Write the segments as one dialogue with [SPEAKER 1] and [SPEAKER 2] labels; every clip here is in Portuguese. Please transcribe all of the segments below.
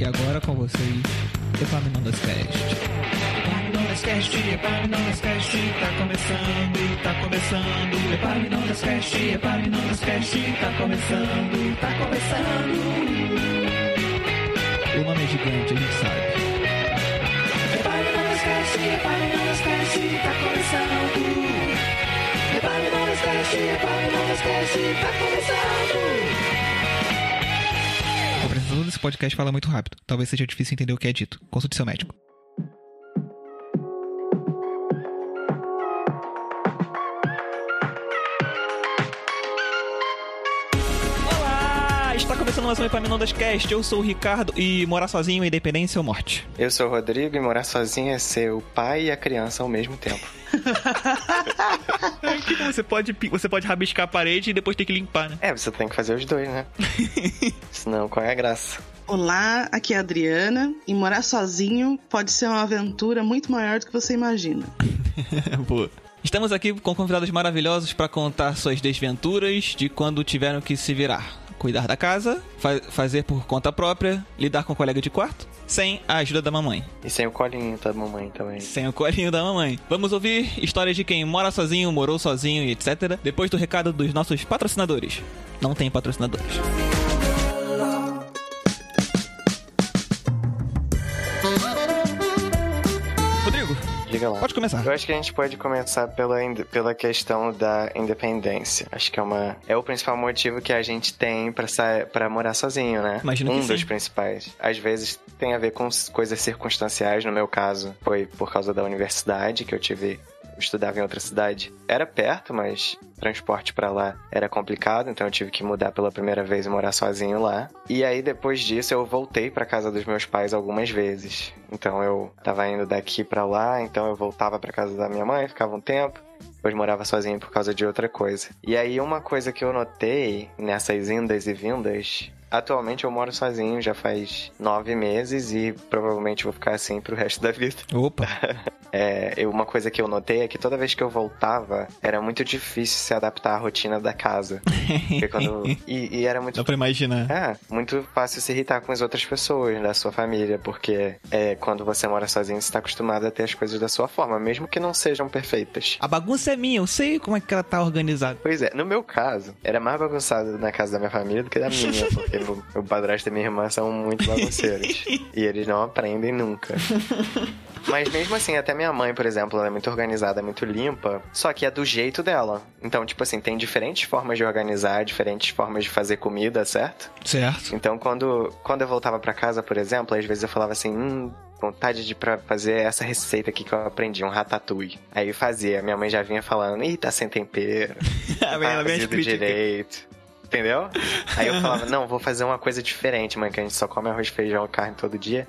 [SPEAKER 1] E agora com vocês, Epaminondas Cast. Epaminondas Cast, Epaminondas Cast, tá começando, tá começando. Epaminondas Cast, Epaminondas Cast, tá começando, tá começando. O nome é gigante, a gente sabe. Epaminondas Cast, Epaminondas Cast, tá começando. Epaminondas Cast, Epaminondas Cast, tá começando. Apresentador desse podcast fala muito rápido. Talvez seja difícil entender o que é dito. Consulte seu médico. Olá! Está começando mais um Epaminondas Cast. Eu sou o Ricardo e morar sozinho é independência ou morte?
[SPEAKER 2] Eu sou o Rodrigo e morar sozinho é ser o pai e a criança ao mesmo tempo.
[SPEAKER 1] você pode, você pode rabiscar a parede e depois ter que limpar, né?
[SPEAKER 2] É, você tem que fazer os dois, né? Senão, qual é a graça?
[SPEAKER 3] Olá, aqui é a Adriana e morar sozinho pode ser uma aventura muito maior do que você imagina.
[SPEAKER 1] Boa. Estamos aqui com convidados maravilhosos para contar suas desventuras de quando tiveram que se virar. Cuidar da casa, fa fazer por conta própria, lidar com o colega de quarto, sem a ajuda da mamãe.
[SPEAKER 2] E sem o colinho da mamãe também.
[SPEAKER 1] Sem o colinho da mamãe. Vamos ouvir histórias de quem mora sozinho, morou sozinho e etc. Depois do recado dos nossos patrocinadores. Não tem patrocinadores.
[SPEAKER 2] Diga lá.
[SPEAKER 1] pode começar.
[SPEAKER 2] Eu acho que a gente pode começar pela, pela questão da independência. Acho que é uma é o principal motivo que a gente tem pra morar sozinho, né?
[SPEAKER 1] Imagino que
[SPEAKER 2] um dos
[SPEAKER 1] sim.
[SPEAKER 2] principais. Às vezes tem a ver com coisas circunstanciais. No meu caso, foi por causa da universidade que eu tive estudava em outra cidade. Era perto, mas transporte pra lá era complicado, então eu tive que mudar pela primeira vez e morar sozinho lá. E aí depois disso eu voltei pra casa dos meus pais algumas vezes. Então eu tava indo daqui pra lá, então eu voltava pra casa da minha mãe, ficava um tempo. Depois morava sozinho por causa de outra coisa. E aí uma coisa que eu notei nessas indas e vindas Atualmente eu moro sozinho já faz nove meses e provavelmente vou ficar assim pro resto da vida.
[SPEAKER 1] Opa.
[SPEAKER 2] É, eu- uma coisa que eu notei é que toda vez que eu voltava, era muito difícil se adaptar à rotina da casa. Quando- e, e era muito
[SPEAKER 1] Dá pra imaginar.
[SPEAKER 2] é, muito fácil se irritar com as outras pessoas da sua família, porque é, quando você mora sozinho, você tá acostumado a ter as coisas da sua forma, mesmo que não sejam perfeitas.
[SPEAKER 1] A bagunça é minha, eu sei como é que ela tá organizada.
[SPEAKER 2] Pois é, no meu caso, era mais bagunçado na casa da minha família do que da minha, porque meu, meu padrasto e minha irmã são muito bagunceiros. e eles não aprendem nunca. Mas mesmo assim, até minha mãe, por exemplo, ela é muito organizada, muito limpa, só que é do jeito dela. Então, tipo assim, tem diferentes formas de organizar, diferentes formas de fazer comida, certo?
[SPEAKER 1] Certo.
[SPEAKER 2] Então, quando, quando eu voltava pra casa, por exemplo, às vezes eu falava assim, hum, vontade de pra fazer essa receita aqui que eu aprendi, um ratatouille. Aí eu fazia, minha mãe já vinha falando, ih, tá sem tempero, tá cozido direito. Entendeu? Aí eu falava, não, vou fazer uma coisa diferente, mãe, que a gente só come arroz, feijão e carne todo dia.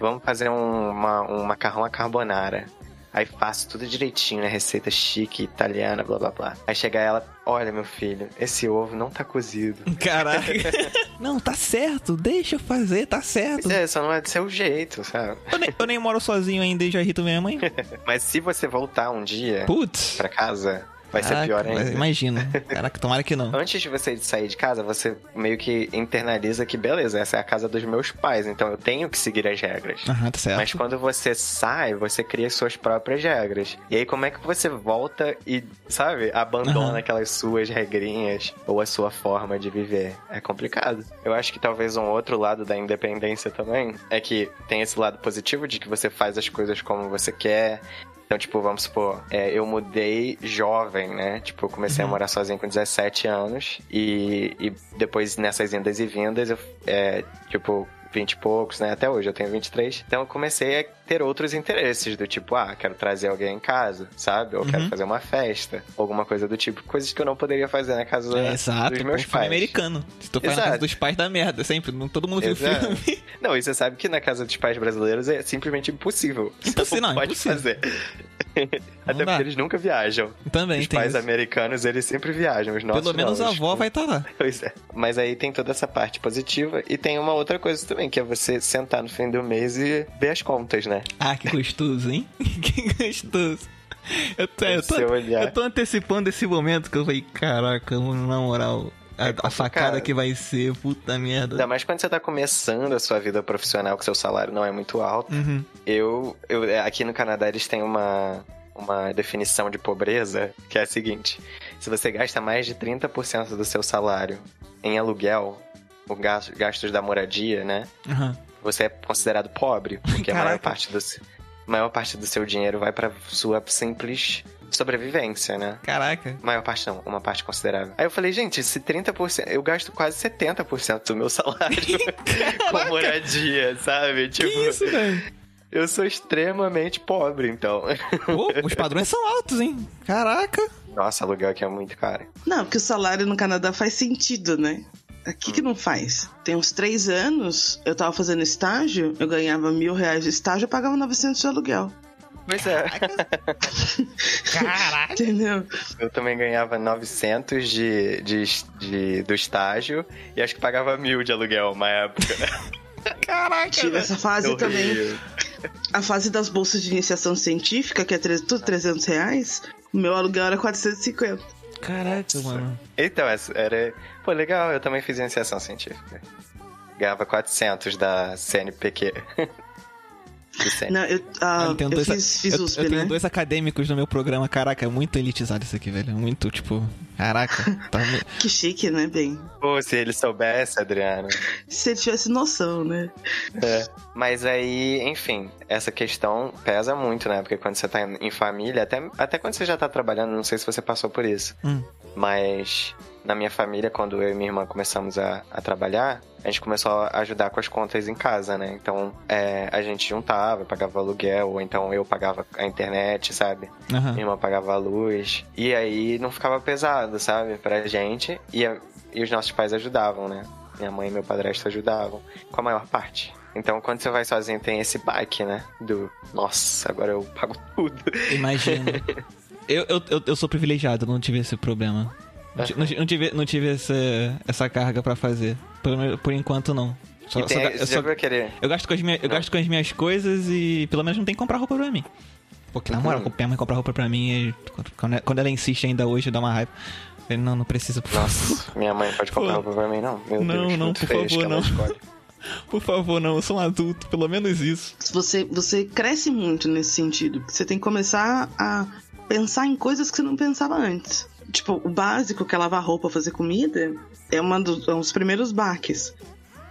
[SPEAKER 2] Vamos fazer um, uma- um macarrão à carbonara. Aí faço tudo direitinho, né? Receita chique, italiana, blá blá blá. Aí chega ela, olha meu filho, esse ovo não tá cozido.
[SPEAKER 1] Caraca. Não, tá certo, deixa eu fazer, tá certo.
[SPEAKER 2] Pois é, só não é do seu jeito, sabe?
[SPEAKER 1] Eu nem, eu nem moro sozinho ainda e já irrito minha mãe.
[SPEAKER 2] Mas se você voltar um dia
[SPEAKER 1] Putz.
[SPEAKER 2] pra casa, vai ser
[SPEAKER 1] Caraca,
[SPEAKER 2] pior ainda.
[SPEAKER 1] Imagina. Caraca, tomara que não.
[SPEAKER 2] Antes de você sair de casa, você meio que internaliza que, beleza, essa é a casa dos meus pais, então eu tenho que seguir as regras.
[SPEAKER 1] Aham, tá certo.
[SPEAKER 2] Mas quando você sai, você cria suas próprias regras. E aí, como é que você volta e, sabe, abandona
[SPEAKER 1] Aham.
[SPEAKER 2] aquelas suas regrinhas ou a sua forma de viver? É complicado. Eu acho que talvez um outro lado da independência também é que tem esse lado positivo de que você faz as coisas como você quer. Então, tipo, vamos supor, é, eu mudei jovem, né? Tipo, eu comecei a morar sozinho com 17 anos e, e depois nessas indas e vindas, eu, é, tipo, 20 e poucos, né? Até hoje eu tenho 23. Então eu comecei a ter outros interesses, do tipo, ah, quero trazer alguém em casa, sabe? Ou quero
[SPEAKER 1] Uhum.
[SPEAKER 2] fazer uma festa, alguma coisa do tipo. Coisas que eu não poderia fazer na casa
[SPEAKER 1] É, exato,
[SPEAKER 2] dos meus pais.
[SPEAKER 1] americano. Se tu faz na casa dos pais da merda, sempre. não- Todo mundo viu
[SPEAKER 2] Exato.
[SPEAKER 1] filme.
[SPEAKER 2] Não, e você sabe que na casa dos pais brasileiros é simplesmente impossível.
[SPEAKER 1] Impossível, não,
[SPEAKER 2] pode
[SPEAKER 1] impossível.
[SPEAKER 2] fazer. Até
[SPEAKER 1] dá.
[SPEAKER 2] porque eles nunca viajam.
[SPEAKER 1] Também
[SPEAKER 2] Os pais
[SPEAKER 1] isso.
[SPEAKER 2] americanos, eles sempre viajam. Os nossos
[SPEAKER 1] Pelo menos
[SPEAKER 2] não,
[SPEAKER 1] a avó vai estar lá.
[SPEAKER 2] Pois é. Mas aí tem toda essa parte positiva. E tem uma outra coisa também, que é você sentar no fim do mês e ver as contas, né?
[SPEAKER 1] Ah, que gostoso, hein? que gostoso. Eu tô, eu, tô, eu tô antecipando esse momento que eu falei, caraca, na moral.
[SPEAKER 4] a, a
[SPEAKER 2] complicado.
[SPEAKER 4] facada que vai ser, puta merda.
[SPEAKER 2] Ainda mais quando você tá começando a sua vida profissional, que seu salário não é muito alto.
[SPEAKER 4] Uhum.
[SPEAKER 2] Eu, eu aqui no Canadá eles têm uma, uma definição de pobreza que é a seguinte: se você gasta mais de 30% do seu salário em aluguel, ou gas- gastos da moradia, né?
[SPEAKER 4] Aham.
[SPEAKER 2] Você é considerado pobre, porque a maior
[SPEAKER 4] Caraca.
[SPEAKER 2] parte do seu, maior parte do seu dinheiro vai pra sua simples sobrevivência, né?
[SPEAKER 4] Caraca.
[SPEAKER 2] Maior parte não, uma parte considerável. Aí eu falei, gente, se 30%, eu gasto quase 70% do meu salário com moradia, sabe?
[SPEAKER 4] Que
[SPEAKER 2] Tipo,
[SPEAKER 4] isso, velho?
[SPEAKER 2] eu sou extremamente pobre, então.
[SPEAKER 4] Pô, os padrões são altos, hein? Caraca.
[SPEAKER 2] Nossa, aluguel aqui é muito caro.
[SPEAKER 3] Não, porque o salário no Canadá faz sentido, né? Aqui que não faz. Tem uns três anos, eu tava fazendo estágio, eu ganhava mil reais de estágio, eu pagava 900 de aluguel.
[SPEAKER 2] Pois é,
[SPEAKER 4] Caraca.
[SPEAKER 3] Entendeu?
[SPEAKER 2] eu também ganhava 900 de, de, de- do estágio e acho que pagava mil de aluguel uma época.
[SPEAKER 4] Caraca.
[SPEAKER 3] Tive essa fase também. A fase das bolsas de iniciação científica, que é tudo 300 reais, o meu aluguel era 450.
[SPEAKER 4] Caraca, mano.
[SPEAKER 2] Então, essa era. Pô, legal, eu também fiz iniciação científica. Ganhava 400 da CNPq.
[SPEAKER 3] Não, eu, ah,
[SPEAKER 4] eu tenho,
[SPEAKER 3] eu
[SPEAKER 4] dois,
[SPEAKER 3] fiz, fiz
[SPEAKER 4] eu,
[SPEAKER 3] USP,
[SPEAKER 4] eu tenho
[SPEAKER 3] né?
[SPEAKER 4] dois acadêmicos no meu programa. Caraca, é muito elitizado isso aqui, velho. Muito, tipo. Caraca. Tá
[SPEAKER 3] Que chique, né, bem?
[SPEAKER 2] Pô, se ele soubesse, Adriano.
[SPEAKER 3] Se ele tivesse noção, né?
[SPEAKER 2] É. Mas aí, enfim, essa questão pesa muito, né? Porque quando você tá em família, até, até quando você já tá trabalhando, não sei se você passou por isso.
[SPEAKER 4] Hum.
[SPEAKER 2] Mas na minha família, quando eu e minha irmã começamos a, a trabalhar, a gente começou a ajudar com as contas em casa, né? Então é, a gente juntava, pagava aluguel, ou então eu pagava a internet, sabe?
[SPEAKER 4] Aham.
[SPEAKER 2] Minha irmã pagava a luz. E aí não ficava pesado, sabe? Pra gente. E, a- e os nossos pais ajudavam, né? Minha mãe e meu padrasto ajudavam. Com a maior parte. Então, quando você vai sozinho, tem esse baque, né? Do, nossa, agora eu pago tudo.
[SPEAKER 4] Imagino. eu, eu, eu, eu sou privilegiado, não tive esse problema. Não, não ti- não tive, não tive essa, essa carga pra fazer. Por, por enquanto, não. Só-
[SPEAKER 2] tem,
[SPEAKER 4] só eu, só- eu gasto com as minhas, eu gasto com as minhas coisas e pelo menos não tem que comprar roupa pra mim. Porque, na moral,
[SPEAKER 2] Uhum.
[SPEAKER 4] minha mãe comprar roupa pra mim, e quando, quando ela insiste ainda hoje, dá uma raiva. Falei, não, não precisa, por favor.
[SPEAKER 2] Nossa, minha mãe pode comprar
[SPEAKER 4] Pô.
[SPEAKER 2] roupa pra mim, não. Meu
[SPEAKER 4] Não,
[SPEAKER 2] Deus,
[SPEAKER 4] não, por favor, não. Por favor, não, eu sou um adulto, pelo menos isso.
[SPEAKER 3] Você, você cresce muito nesse sentido. Você tem que começar a pensar em coisas que você não pensava antes. Tipo, o básico, que é lavar roupa, fazer comida, é, uma dos, é um dos primeiros baques.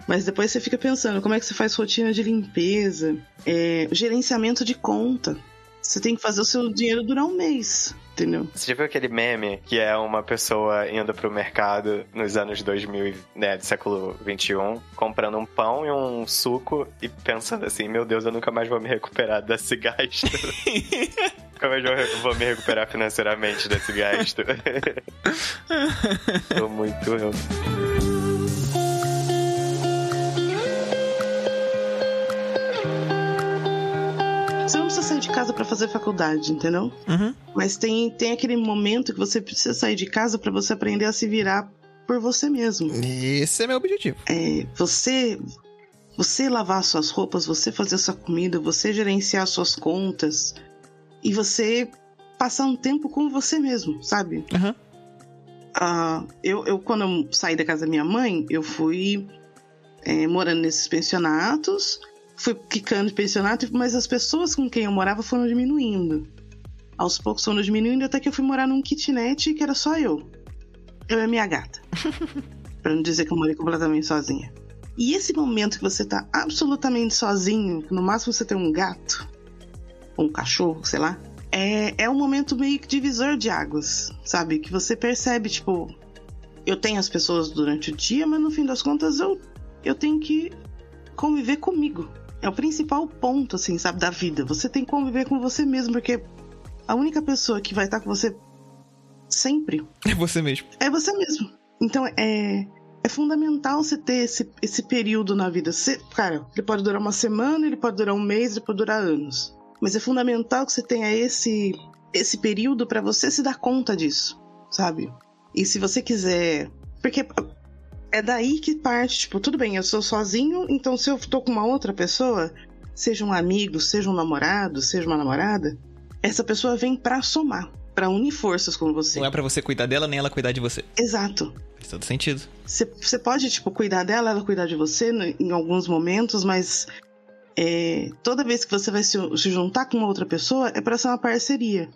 [SPEAKER 3] Mas depois você fica pensando como é que você faz rotina de limpeza, é, gerenciamento de conta. Você tem que fazer o seu dinheiro durar um mês, entendeu?
[SPEAKER 2] Você já viu aquele meme que é uma pessoa indo pro mercado nos anos 2000, né, do século 21, comprando um pão e um suco e pensando assim, meu Deus, eu nunca mais vou me recuperar desse gasto. nunca mais vou re- vou me recuperar financeiramente desse gasto. Tô muito eu.
[SPEAKER 3] Você não precisa sair de casa pra fazer faculdade, entendeu?
[SPEAKER 4] Uhum.
[SPEAKER 3] Mas tem, tem aquele momento que você precisa sair de casa pra você aprender a se virar por você mesmo.
[SPEAKER 4] Esse é meu objetivo.
[SPEAKER 3] É, você você lavar suas roupas, você fazer sua comida, você gerenciar suas contas e você passar um tempo com você mesmo, sabe?
[SPEAKER 4] Aham.
[SPEAKER 3] Ah, eu, eu, quando eu saí da casa da minha mãe, eu fui é, morando nesses pensionatos, fui quicando de pensionato, mas as pessoas com quem eu morava foram diminuindo. Aos poucos foram diminuindo, até que eu fui morar num kitnet que era só eu. Eu e a minha gata. pra não dizer que eu morei completamente sozinha. E esse momento que você tá absolutamente sozinho, que no máximo você tem um gato, um cachorro, sei lá, é, é um momento meio que divisor de águas, sabe? Que você percebe, tipo, eu tenho as pessoas durante o dia, mas no fim das contas eu, eu tenho que conviver comigo. É o principal ponto, assim, sabe, da vida. Você tem que conviver com você mesmo, porque a única pessoa que vai estar com você sempre
[SPEAKER 4] É você mesmo.
[SPEAKER 3] é você mesmo. Então é, é fundamental você ter esse, esse período na vida. Você, cara, ele pode durar uma semana, ele pode durar um mês, ele pode durar anos. Mas é fundamental que você tenha esse, esse período para você se dar conta disso, sabe? E se você quiser. Porque é daí que parte, tipo, tudo bem, eu sou sozinho, então se eu tô com uma outra pessoa, seja um amigo, seja um namorado, seja uma namorada, essa pessoa vem pra somar, pra unir forças com você.
[SPEAKER 1] Não é pra você cuidar dela, nem ela cuidar de você.
[SPEAKER 3] Exato.
[SPEAKER 1] Faz todo sentido.
[SPEAKER 3] Você pode, tipo, cuidar dela, ela cuidar de você em alguns momentos, mas é, toda vez que você vai se, se juntar com outra pessoa, é pra ser uma parceria.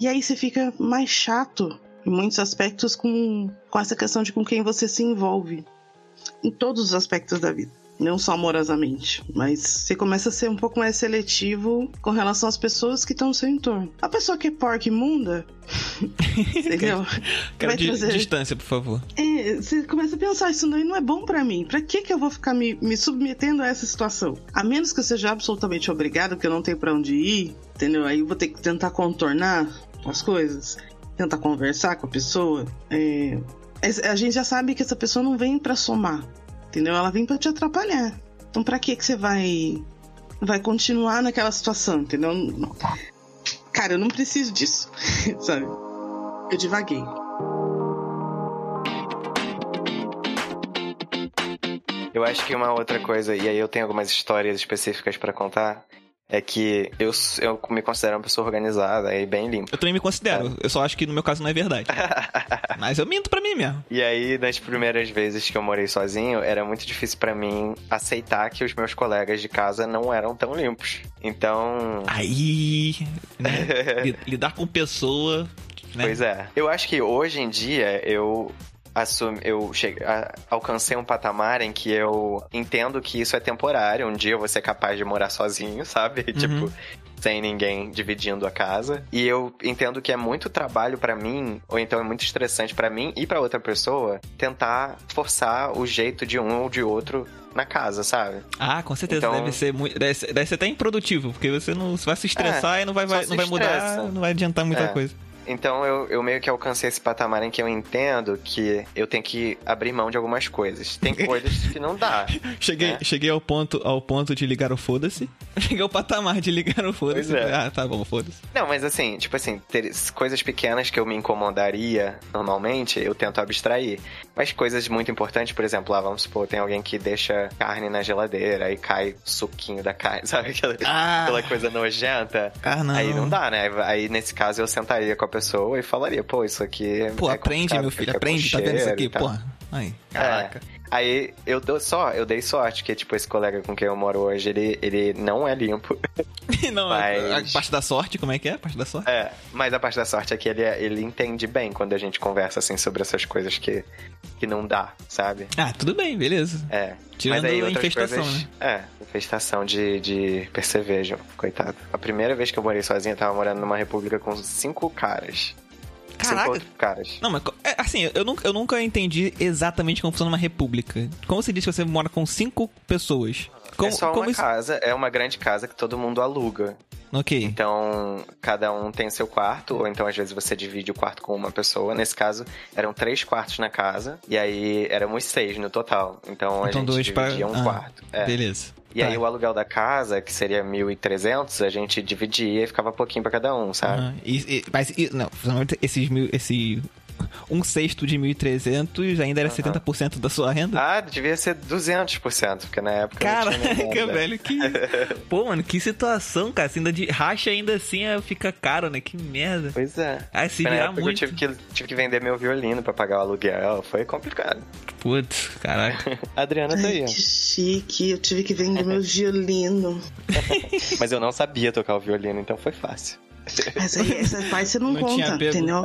[SPEAKER 3] E aí você fica mais chato, em muitos aspectos, com, com essa questão de com quem você se envolve. Em todos os aspectos da vida. Não só amorosamente, mas você começa a ser um pouco mais seletivo com relação às pessoas que estão no seu entorno. A pessoa que é porca imunda, entendeu?
[SPEAKER 1] Quero
[SPEAKER 3] Vai trazer-
[SPEAKER 1] distância, por favor.
[SPEAKER 3] É, você começa a pensar, isso daí não é bom pra mim. Pra que que eu vou ficar me, me submetendo a essa situação? A menos que eu seja absolutamente obrigado, que eu não tenho pra onde ir, entendeu? Aí eu vou ter que tentar contornar as coisas, tentar conversar com a pessoa. É, é- a gente já sabe que essa pessoa não vem pra somar, entendeu? Ela vem pra te atrapalhar. Então pra que que você vai vai continuar naquela situação, entendeu? Não- Cara, eu não preciso disso, sabe? Eu divaguei.
[SPEAKER 2] Eu acho que uma outra coisa, e aí eu tenho algumas histórias específicas pra contar, é que eu, eu me considero uma pessoa organizada e bem limpa.
[SPEAKER 1] Eu também me considero. Eu só acho que no meu caso não é verdade. Mas eu minto pra mim mesmo.
[SPEAKER 2] E aí, nas primeiras vezes que eu morei sozinho, era muito difícil pra mim aceitar que os meus colegas de casa não eram tão limpos. Então,
[SPEAKER 1] Aí, né, li- lidar com pessoa, né?
[SPEAKER 2] Pois é. Eu acho que hoje em dia eu assumi, eu cheguei, a- alcancei um patamar em que eu entendo que isso é temporário. Um dia eu vou ser capaz de morar sozinho, sabe? Tipo, sem ninguém dividindo a casa. E eu entendo que é muito trabalho pra mim, ou então é muito estressante pra mim e pra outra pessoa, tentar forçar o jeito de um ou de outro na casa, sabe?
[SPEAKER 1] Ah, com certeza.
[SPEAKER 2] Então-
[SPEAKER 1] Deve, ser muito, deve, ser, deve ser até improdutivo, porque você não você vai se estressar e não vai, vai- não vai mudar,
[SPEAKER 2] estressa.
[SPEAKER 1] não vai adiantar muita
[SPEAKER 2] É.
[SPEAKER 1] coisa.
[SPEAKER 2] Então eu, eu meio que alcancei esse patamar em que eu entendo que eu tenho que abrir mão de algumas coisas. Tem coisas que não dá.
[SPEAKER 1] Cheguei,
[SPEAKER 2] É.
[SPEAKER 1] cheguei ao ponto ao ponto de ligar o foda-se. Cheguei ao patamar de ligar o foda-se.
[SPEAKER 2] É.
[SPEAKER 1] Ah, tá bom, foda-se.
[SPEAKER 2] Não, mas assim, tipo assim, ter coisas pequenas que eu me incomodaria normalmente, eu tento abstrair. Mas coisas muito importantes, por exemplo, lá vamos supor, tem alguém que deixa carne na geladeira e cai suquinho da carne, sabe? Aquela,
[SPEAKER 1] Ah.
[SPEAKER 2] aquela coisa nojenta.
[SPEAKER 1] Ah, não.
[SPEAKER 2] Aí não dá, né? Aí nesse caso eu sentaria com a pessoa e falaria, pô, isso aqui.
[SPEAKER 1] Pô,
[SPEAKER 2] é
[SPEAKER 1] aprende, meu filho, aprende, tá vendo isso aqui? Porra. Aí, caraca.
[SPEAKER 2] Aí eu dou só, eu dei sorte que, tipo, esse colega com quem eu moro hoje, ele, ele não é limpo.
[SPEAKER 1] não,
[SPEAKER 2] Mas-
[SPEAKER 1] a parte da sorte, como é que é? A parte da sorte?
[SPEAKER 2] É, mas a parte da sorte é que ele, ele entende bem quando a gente conversa, assim, sobre essas coisas que, que não dá, sabe?
[SPEAKER 1] Ah, tudo bem, beleza.
[SPEAKER 2] É.
[SPEAKER 1] Tirando
[SPEAKER 2] mas aí
[SPEAKER 1] a infestação,
[SPEAKER 2] coisas,
[SPEAKER 1] né?
[SPEAKER 2] É, infestação de, de percevejo, coitado. A primeira vez que eu morei sozinho, eu tava morando numa república com cinco caras. Cinco
[SPEAKER 1] Caraca.
[SPEAKER 2] outros caras.
[SPEAKER 1] Não, mas é, assim, eu nunca, eu nunca entendi exatamente como funciona uma república. Como você disse que você mora com cinco pessoas? Como,
[SPEAKER 2] é só
[SPEAKER 1] como
[SPEAKER 2] uma
[SPEAKER 1] isso...
[SPEAKER 2] casa, é uma grande casa que todo mundo aluga.
[SPEAKER 1] Ok.
[SPEAKER 2] Então, cada um tem seu quarto, ou então às vezes você divide o quarto com uma pessoa. Nesse caso, eram três quartos na casa, e aí éramos seis no total. Então, a
[SPEAKER 1] Então,
[SPEAKER 2] gente
[SPEAKER 1] dois pra-
[SPEAKER 2] dividia um
[SPEAKER 1] ah,
[SPEAKER 2] quarto. É.
[SPEAKER 1] Beleza.
[SPEAKER 2] E
[SPEAKER 1] Tá.
[SPEAKER 2] aí o aluguel da casa, que seria 1.300, a gente dividia e ficava pouquinho pra cada um, sabe?
[SPEAKER 1] Aham. E- e- mas, e- não, esses mil, esse um sexto de 1.300 ainda era 70% da sua renda?
[SPEAKER 2] Ah, devia ser 200%, porque na época
[SPEAKER 1] Caraca, velho, que. Pô, mano, que situação, cara. Você ainda de racha ainda assim é, fica caro, né? Que merda.
[SPEAKER 2] Pois é.
[SPEAKER 1] Aí se
[SPEAKER 2] Foi na
[SPEAKER 1] virar muito.
[SPEAKER 2] eu tive que, tive que vender meu violino pra pagar o aluguel. Foi complicado.
[SPEAKER 1] Putz, caraca.
[SPEAKER 2] A Adriana tá aí.
[SPEAKER 3] Que chique, eu tive que vender meu violino.
[SPEAKER 2] Mas eu não sabia tocar o violino, então foi fácil.
[SPEAKER 3] Essa, essa parte você não,
[SPEAKER 1] Não
[SPEAKER 3] conta, entendeu?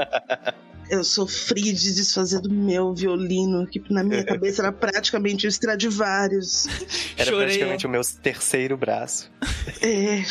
[SPEAKER 3] Eu sofri de desfazer do meu violino, que na minha cabeça era praticamente o Stradivarius.
[SPEAKER 2] Era
[SPEAKER 1] Chorei,
[SPEAKER 2] praticamente o meu terceiro braço.
[SPEAKER 3] É.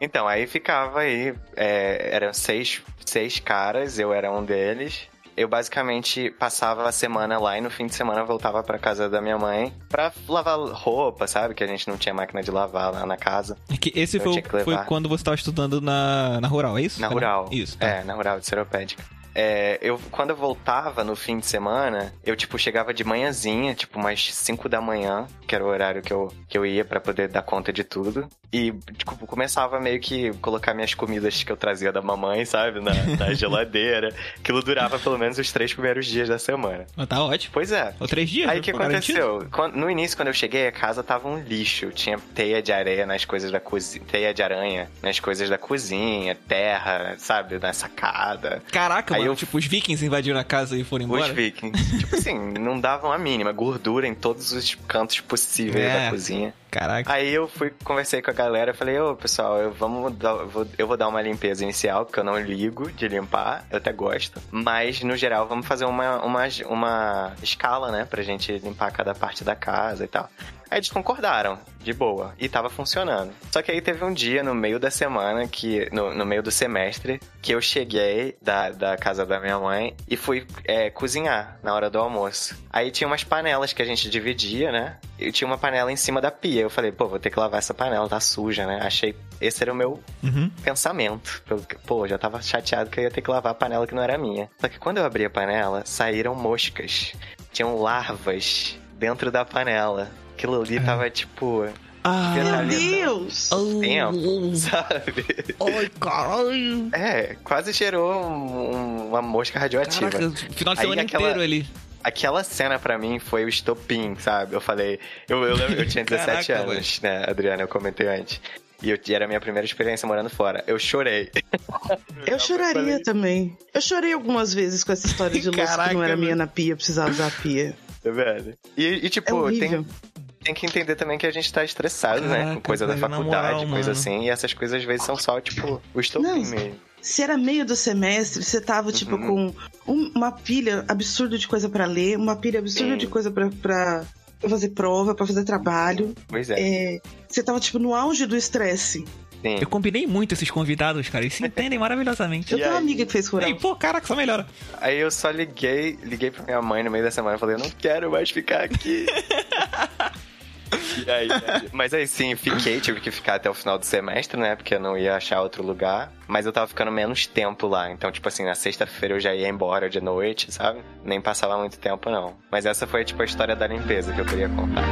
[SPEAKER 2] Então, aí ficava aí. é, eram seis, seis caras, eu era um deles. Eu basicamente passava a semana lá e no fim de semana eu voltava pra casa da minha mãe pra lavar roupa, sabe? Que a gente não tinha máquina de lavar lá na casa.
[SPEAKER 1] É que esse
[SPEAKER 2] Eu
[SPEAKER 1] foi,
[SPEAKER 2] que
[SPEAKER 1] foi quando você tava estudando na, na Rural, é isso?
[SPEAKER 2] Na rural.
[SPEAKER 1] Isso. tá.
[SPEAKER 2] É, na rural de Seropédica. É, eu, quando eu voltava no fim de semana, eu, tipo, chegava de manhãzinha, tipo, umas 5 da manhã, que era o horário que eu, que eu ia pra poder dar conta de tudo. E, tipo, começava meio que colocar minhas comidas que eu trazia da mamãe, sabe? Na, na geladeira. Aquilo durava pelo menos os três primeiros dias da semana.
[SPEAKER 4] Mas tá ótimo.
[SPEAKER 2] Pois é.
[SPEAKER 4] Ou três dias.
[SPEAKER 2] Aí
[SPEAKER 4] né?
[SPEAKER 2] o que
[SPEAKER 4] Pô, garantido.
[SPEAKER 2] aconteceu? Quando- no início, quando eu cheguei, a casa tava um lixo. Tinha teia de areia nas coisas da cozinha. Teia de aranha nas coisas da cozinha, terra, sabe? Na sacada.
[SPEAKER 4] Caraca,
[SPEAKER 2] Aí
[SPEAKER 4] mano.
[SPEAKER 2] eu-
[SPEAKER 4] Tipo, os vikings invadiram a casa e foram embora.
[SPEAKER 2] Os vikings. tipo assim, não davam a mínima. Gordura em todos os cantos possíveis
[SPEAKER 4] É.
[SPEAKER 2] da cozinha.
[SPEAKER 4] Caraca.
[SPEAKER 2] Aí eu fui, conversei com a galera, falei, ô pessoal, eu, vamos dar, eu vou, eu vou dar uma limpeza inicial, porque eu não ligo de limpar, eu até gosto. Mas, no geral, vamos fazer uma, uma, uma escala, né, pra gente limpar cada parte da casa e tal. Aí eles concordaram, de boa, e tava funcionando. Só que aí teve um dia no meio da semana, que no, no meio do semestre, que eu cheguei da, da casa da minha mãe e fui é, cozinhar na hora do almoço. Aí tinha umas panelas que a gente dividia, né? Eu tinha uma panela em cima da pia. Eu falei, pô, vou ter que lavar essa panela, tá suja, né? Achei. Esse era o meu
[SPEAKER 4] Uhum.
[SPEAKER 2] pensamento. Pô, já tava chateado que eu ia ter que lavar a panela que não era minha. Só que quando eu abri a panela, saíram moscas. Tinham larvas dentro da panela. Aquilo ali tava tipo.
[SPEAKER 4] Ah,
[SPEAKER 2] Meu
[SPEAKER 3] Meu. Deus!
[SPEAKER 2] Tempo, sabe?
[SPEAKER 4] Ai, caralho.
[SPEAKER 2] É, quase gerou um- um- uma mosca radioativa.
[SPEAKER 4] Caraca, final de
[SPEAKER 2] Aí
[SPEAKER 4] semana
[SPEAKER 2] aquela-
[SPEAKER 4] inteiro ali.
[SPEAKER 2] Aquela cena pra mim foi o estopim, sabe? Eu falei. Eu, eu, lembro- eu tinha 17
[SPEAKER 4] Caraca,
[SPEAKER 2] anos, né, Adriana? Eu comentei antes. E, eu, era a minha primeira experiência morando fora. Eu chorei.
[SPEAKER 3] Eu choraria também. Eu chorei algumas vezes com essa história de que
[SPEAKER 4] Caraca,
[SPEAKER 3] não era minha
[SPEAKER 4] mano.
[SPEAKER 3] na pia, precisava usar a pia.
[SPEAKER 2] Tá vendo? E, e,
[SPEAKER 3] É
[SPEAKER 2] tipo, tem,
[SPEAKER 3] horrível.
[SPEAKER 2] Tem que entender também que a gente tá estressado, né?
[SPEAKER 4] Caraca,
[SPEAKER 2] Com coisa da faculdade,
[SPEAKER 4] moral,
[SPEAKER 2] coisa
[SPEAKER 4] mano.
[SPEAKER 2] assim. E essas coisas às vezes são só, tipo, o estopim mesmo.
[SPEAKER 3] Se era meio do semestre, você tava, tipo,
[SPEAKER 2] Uhum.
[SPEAKER 3] com um- uma pilha absurda de coisa pra ler, uma pilha absurda
[SPEAKER 2] Sim.
[SPEAKER 3] de coisa pra, pra, pra fazer prova, pra fazer trabalho.
[SPEAKER 2] Pois é.
[SPEAKER 3] É, você tava, tipo, no auge do estresse.
[SPEAKER 2] Sim.
[SPEAKER 4] Eu combinei muito esses convidados, cara. Eles se entendem maravilhosamente.
[SPEAKER 3] Eu
[SPEAKER 2] E
[SPEAKER 3] tenho uma amiga que fez rural.
[SPEAKER 4] E, pô, caraca, só melhora.
[SPEAKER 2] Aí eu só liguei, liguei pra minha mãe no meio da semana e falei, eu não quero mais ficar aqui. E aí, mas aí sim, fiquei, tive que ficar até o final do semestre, né? Porque eu não ia achar outro lugar. Mas eu tava ficando menos tempo lá. Então, tipo assim, na sexta-feira eu já ia embora de noite, sabe? Nem passava muito tempo, não. Mas essa foi, tipo, a história da limpeza que eu queria contar.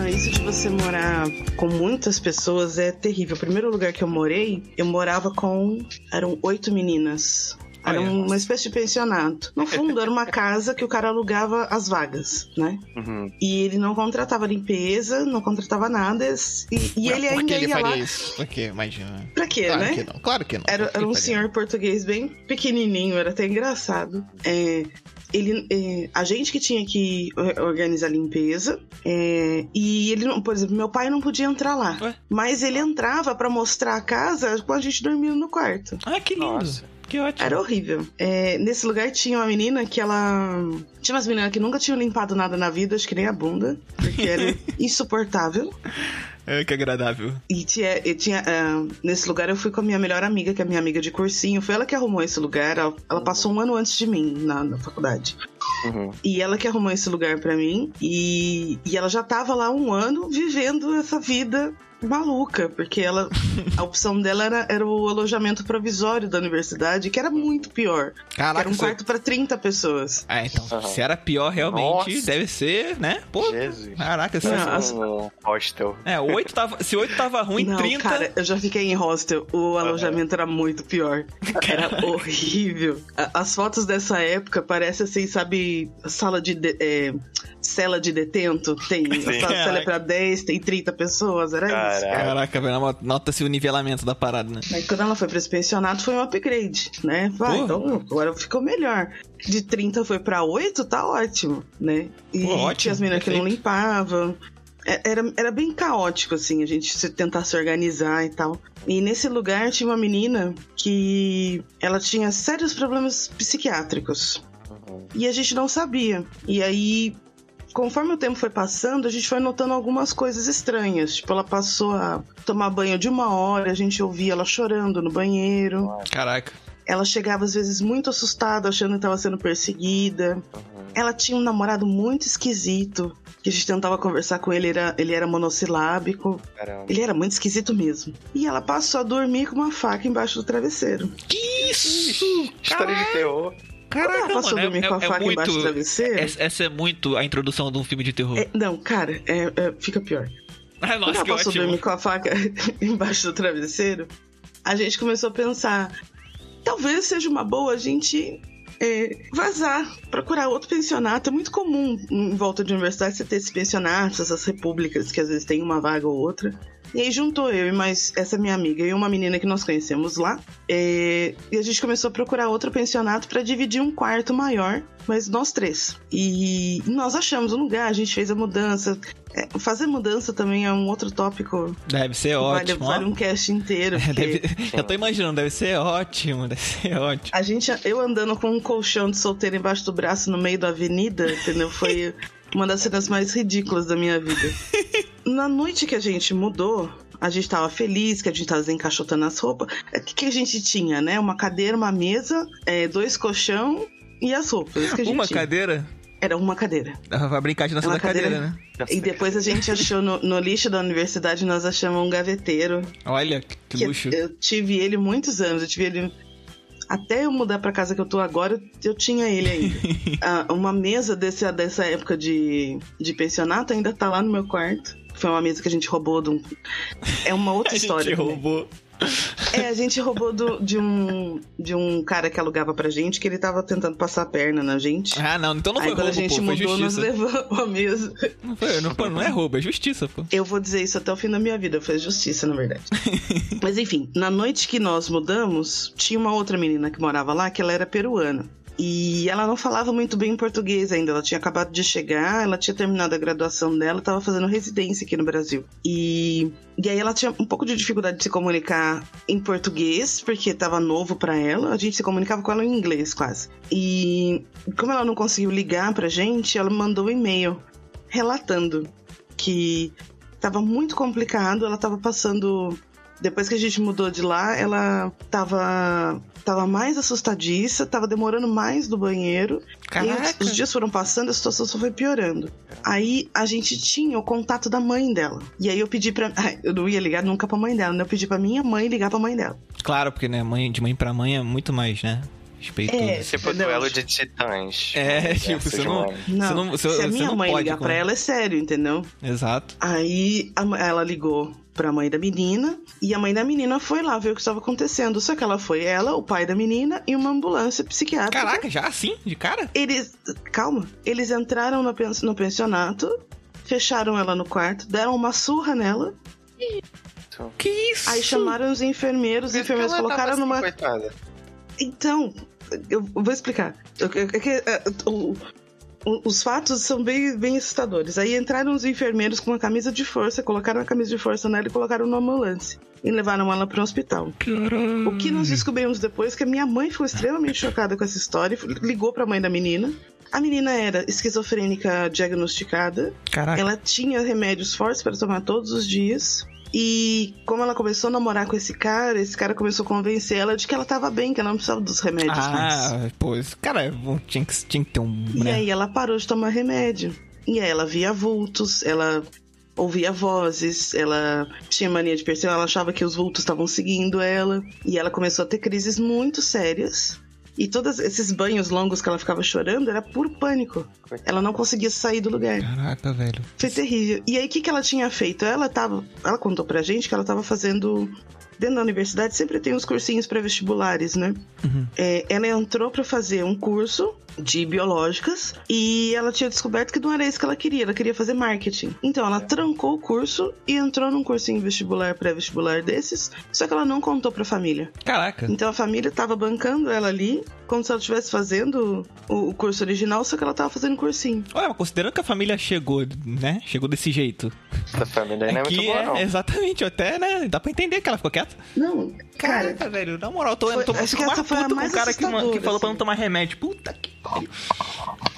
[SPEAKER 3] Ah, Isso de você morar com muitas pessoas é terrível. O primeiro lugar que eu morei, eu morava com. eram oito meninas. Era uma espécie de pensionato. No fundo, era uma casa que o cara alugava as vagas, né?
[SPEAKER 2] Uhum.
[SPEAKER 3] E ele não contratava limpeza, não contratava nada. E, e ele
[SPEAKER 4] Por
[SPEAKER 3] ainda
[SPEAKER 4] que ele
[SPEAKER 3] ia
[SPEAKER 4] faria
[SPEAKER 3] lá.
[SPEAKER 4] isso? Por quê? Imagina.
[SPEAKER 3] Pra quê,
[SPEAKER 4] Claro
[SPEAKER 3] né?
[SPEAKER 4] que não. Claro que não.
[SPEAKER 3] Era,
[SPEAKER 4] que
[SPEAKER 3] era um senhor português bem pequenininho, era até engraçado. É, ele, é, a gente que tinha que or- organizar a limpeza, é, e ele, não- por exemplo, meu pai não podia entrar lá,
[SPEAKER 4] Ué?
[SPEAKER 3] mas ele entrava pra mostrar a casa com a gente dormindo no quarto.
[SPEAKER 4] Ah, que lindo.
[SPEAKER 2] Nossa.
[SPEAKER 4] Que ótimo.
[SPEAKER 3] Era horrível. É, nesse lugar tinha uma menina que ela. Tinha umas meninas que nunca tinham limpado nada na vida, acho que nem a bunda, porque era insuportável.
[SPEAKER 4] É, que agradável.
[SPEAKER 3] E tinha, e tinha ah, nesse lugar eu fui com a minha melhor amiga, que é a minha amiga de cursinho. Foi ela que arrumou esse lugar. Ela, ela passou um ano antes de mim na, na faculdade.
[SPEAKER 2] Uhum.
[SPEAKER 3] E ela que arrumou esse lugar pra mim. E, e ela já tava lá um ano vivendo essa vida maluca, porque ela a opção dela era, era o alojamento provisório da universidade, que era muito pior.
[SPEAKER 4] Caraca,
[SPEAKER 3] era um
[SPEAKER 4] você-
[SPEAKER 3] quarto pra 30 pessoas.
[SPEAKER 4] Ah, então.
[SPEAKER 2] Aham.
[SPEAKER 4] Se era pior, realmente,
[SPEAKER 2] Nossa.
[SPEAKER 4] deve ser, né? Pô,
[SPEAKER 2] Jesus.
[SPEAKER 4] caraca. Se...
[SPEAKER 3] Não,
[SPEAKER 2] Parece
[SPEAKER 3] as-
[SPEAKER 2] um hostel.
[SPEAKER 4] É, oito tava... se oito tava ruim,
[SPEAKER 3] Não,
[SPEAKER 4] 30...
[SPEAKER 3] cara, eu já fiquei em hostel. O alojamento era muito pior. Era horrível. As fotos dessa época parecem assim, sabe, sala de. de- é, cela de detento. Tem. A sala cela é pra 10, tem 30 pessoas. Era isso.
[SPEAKER 2] Caraca.
[SPEAKER 3] Cara.
[SPEAKER 4] Caraca, velho, nota-se o nivelamento da parada, né?
[SPEAKER 3] Aí quando ela foi pra esse pensionato, foi um upgrade, né? Vai, então agora ficou melhor. De 30 foi pra 8, tá ótimo, né? E
[SPEAKER 4] Pô, ótimo,
[SPEAKER 3] tinha as meninas que não
[SPEAKER 4] perfeito.
[SPEAKER 3] limpavam. É- Era, era bem caótico, assim, a gente se tentar se organizar e tal. E nesse lugar tinha uma menina que ela tinha sérios problemas psiquiátricos.
[SPEAKER 2] Uhum.
[SPEAKER 3] E a gente não sabia. E aí, conforme o tempo foi passando, a gente foi notando algumas coisas estranhas. Tipo, ela passou a tomar banho de uma hora, a gente ouvia ela chorando no banheiro.
[SPEAKER 4] Caraca.
[SPEAKER 3] Ela chegava às vezes muito assustada, achando que estava sendo perseguida.
[SPEAKER 2] Uhum.
[SPEAKER 3] Ela tinha um namorado muito esquisito. Que a gente tentava conversar com ele, era, ele era monossilábico.
[SPEAKER 2] Caramba.
[SPEAKER 3] Ele era muito esquisito mesmo. E ela passou a dormir com uma faca embaixo do travesseiro.
[SPEAKER 4] Que isso?
[SPEAKER 2] História de terror.
[SPEAKER 3] Caraca,
[SPEAKER 4] Quando
[SPEAKER 3] passou
[SPEAKER 4] mano,
[SPEAKER 3] dormir com a faca embaixo do travesseiro?
[SPEAKER 4] Essa, essa é muito a introdução de um filme de terror.
[SPEAKER 3] É, não, cara, é, é, fica pior.
[SPEAKER 4] Ah,
[SPEAKER 3] Quando
[SPEAKER 4] nossa,
[SPEAKER 3] ela
[SPEAKER 4] que
[SPEAKER 3] passou
[SPEAKER 4] ótimo.
[SPEAKER 3] dormir com a faca embaixo do travesseiro, a gente começou a pensar: talvez seja uma boa a gente é, vazar, procurar outro pensionato. É muito comum em volta de universidade você ter esses pensionatos, essas repúblicas que às vezes tem uma vaga ou outra. E aí juntou eu e mais essa minha amiga e uma menina que nós conhecemos lá. é, e a gente começou a procurar outro pensionato para dividir um quarto maior, mas nós três. E nós achamos um lugar, a gente fez a mudança. É, fazer mudança também é um outro tópico
[SPEAKER 4] Deve ser
[SPEAKER 3] vale,
[SPEAKER 4] ótimo.
[SPEAKER 3] vale
[SPEAKER 4] ó.
[SPEAKER 3] um cast inteiro. Porque
[SPEAKER 4] deve- Eu tô imaginando, deve ser ótimo, deve ser ótimo.
[SPEAKER 3] A gente, eu andando com um colchão de solteiro embaixo do braço no meio da avenida, entendeu? Foi uma das cenas mais ridículas da minha vida. Na noite que a gente mudou, a gente tava feliz, que a gente tava desencaixotando as roupas. O que, que a gente tinha, né? Uma cadeira, uma mesa, é, dois colchão e as roupas. Isso que a gente
[SPEAKER 4] Uma
[SPEAKER 3] tinha.
[SPEAKER 4] cadeira?
[SPEAKER 3] Era uma cadeira.
[SPEAKER 4] Vai brincar de
[SPEAKER 3] É uma
[SPEAKER 4] da cadeira,
[SPEAKER 3] cadeira-
[SPEAKER 4] né?
[SPEAKER 3] E depois a gente achou no, no lixo da universidade, nós achamos um gaveteiro.
[SPEAKER 4] Olha, que, que
[SPEAKER 3] que
[SPEAKER 4] luxo.
[SPEAKER 3] Eu tive ele muitos anos, eu tive ele. Até eu mudar pra casa que eu tô agora, eu, tinha ele ainda. Ah, uma mesa desse, dessa época de, de pensionato ainda tá lá no meu quarto. Foi uma mesa que a gente roubou de um. É uma outra
[SPEAKER 4] A
[SPEAKER 3] história.
[SPEAKER 4] gente roubou.
[SPEAKER 3] É, a gente roubou do- de, um, de um cara que alugava pra gente, que ele tava tentando passar a perna na gente.
[SPEAKER 4] Ah, não, então não
[SPEAKER 3] Aí
[SPEAKER 4] foi
[SPEAKER 3] quando
[SPEAKER 4] roubo,
[SPEAKER 3] a gente
[SPEAKER 4] pô,
[SPEAKER 3] mudou, nós
[SPEAKER 4] justiça.
[SPEAKER 3] levamos a mesa.
[SPEAKER 4] Não, foi, não, pô, não é roubo, é justiça, pô.
[SPEAKER 3] Eu vou dizer isso até o fim da minha vida, foi justiça, na verdade. Mas enfim, na noite que nós mudamos, tinha uma outra menina que morava lá que ela era peruana. E ela não falava muito bem português ainda. Ela tinha acabado de chegar, ela tinha terminado a graduação dela, estava fazendo residência aqui no Brasil. E, e aí ela tinha um pouco de dificuldade de se comunicar em português, porque estava novo para ela. A gente se comunicava com ela em inglês quase. E como ela não conseguiu ligar pra gente, ela mandou um e-mail relatando que tava muito complicado, ela tava passando. Depois que a gente mudou de lá, ela tava, tava mais assustadiça, tava demorando mais do banheiro. E
[SPEAKER 4] Caraca.
[SPEAKER 3] os, os dias foram passando, a situação só foi piorando. Aí a gente tinha o contato da mãe dela. E aí eu pedi pra. Eu não ia ligar nunca pra mãe dela, né? Eu pedi pra minha mãe ligar pra mãe dela.
[SPEAKER 4] Claro, porque né, mãe, de mãe pra mãe é muito mais, né? Respeitoso.
[SPEAKER 3] É,
[SPEAKER 2] Tipo duelo de titãs.
[SPEAKER 4] É, tipo,
[SPEAKER 2] versus
[SPEAKER 4] você não-.
[SPEAKER 3] Não,
[SPEAKER 4] Você não- você-
[SPEAKER 3] se a
[SPEAKER 4] você
[SPEAKER 3] minha
[SPEAKER 4] não
[SPEAKER 3] mãe
[SPEAKER 4] pode
[SPEAKER 3] ligar
[SPEAKER 4] com-
[SPEAKER 3] pra ela, é sério, entendeu?
[SPEAKER 4] Exato.
[SPEAKER 3] Aí a ela ligou pra mãe da menina e a mãe da menina foi lá ver o que estava acontecendo. Só que ela foi ela, o pai da menina e uma ambulância psiquiátrica.
[SPEAKER 4] Caraca, já assim, de cara?
[SPEAKER 3] Eles. Calma. Eles entraram no, pens- no pensionato, fecharam ela no quarto, deram uma surra nela,
[SPEAKER 4] Que isso?
[SPEAKER 3] aí chamaram os enfermeiros, os enfermeiros colocaram
[SPEAKER 2] assim,
[SPEAKER 3] numa.
[SPEAKER 2] Coitada.
[SPEAKER 3] Então, eu vou explicar. Eu- eu- é o- os fatos são bem, bem assustadores. Aí entraram os enfermeiros com uma camisa de força, colocaram a camisa de força nela e colocaram no ambulância. E levaram ela para um hospital.
[SPEAKER 4] Caralho.
[SPEAKER 3] O que nós descobrimos depois é que a minha mãe ficou extremamente chocada com essa história, e ligou para a mãe da menina. A menina era esquizofrênica diagnosticada.
[SPEAKER 4] Caraca.
[SPEAKER 3] Ela tinha remédios fortes para tomar todos os dias. E como ela começou a namorar com esse cara, esse cara começou a convencer ela de que ela tava bem, que ela não precisava dos remédios mais.
[SPEAKER 4] Ah, pô, esse cara tinha que, tinha que ter um.
[SPEAKER 3] E
[SPEAKER 4] né?
[SPEAKER 3] aí ela parou de tomar remédio. E aí ela via vultos, ela ouvia vozes, ela tinha mania de perceber, ela achava que os vultos estavam seguindo ela. E ela começou a ter crises muito sérias. E todos esses banhos longos que ela ficava chorando era puro pânico. Ela não conseguia sair do lugar.
[SPEAKER 4] Caraca, velho.
[SPEAKER 3] Foi terrível. E aí, o que, que ela tinha feito? Ela tava. Ela contou pra gente que ela tava fazendo. Dentro da universidade sempre tem uns cursinhos pré-vestibulares, né?
[SPEAKER 4] Uhum.
[SPEAKER 3] É, ela entrou pra fazer um curso de biológicas e ela tinha descoberto que não era isso que ela queria, ela queria fazer marketing. Então ela trancou o curso e entrou num cursinho vestibular, pré-vestibular desses, só que ela não contou pra família.
[SPEAKER 4] Caraca.
[SPEAKER 3] Então a família tava bancando ela ali, como se ela estivesse fazendo o, o curso original, só que ela tava fazendo cursinho.
[SPEAKER 4] Olha, mas considerando que a família chegou, né? Chegou desse jeito.
[SPEAKER 2] Essa família aí não é muito
[SPEAKER 4] Aqui
[SPEAKER 2] boa,
[SPEAKER 4] é,
[SPEAKER 2] não.
[SPEAKER 4] exatamente, até, né? Dá pra entender que ela ficou quieta.
[SPEAKER 3] Não, cara,
[SPEAKER 4] Caraca, velho, na moral, tô,
[SPEAKER 3] Foi-
[SPEAKER 4] tô, tô
[SPEAKER 3] que
[SPEAKER 4] mais
[SPEAKER 3] essa foi a
[SPEAKER 4] puto com o
[SPEAKER 3] mais
[SPEAKER 4] cara que, que falou pra não
[SPEAKER 3] assim.
[SPEAKER 4] tomar remédio. Puta que pariu.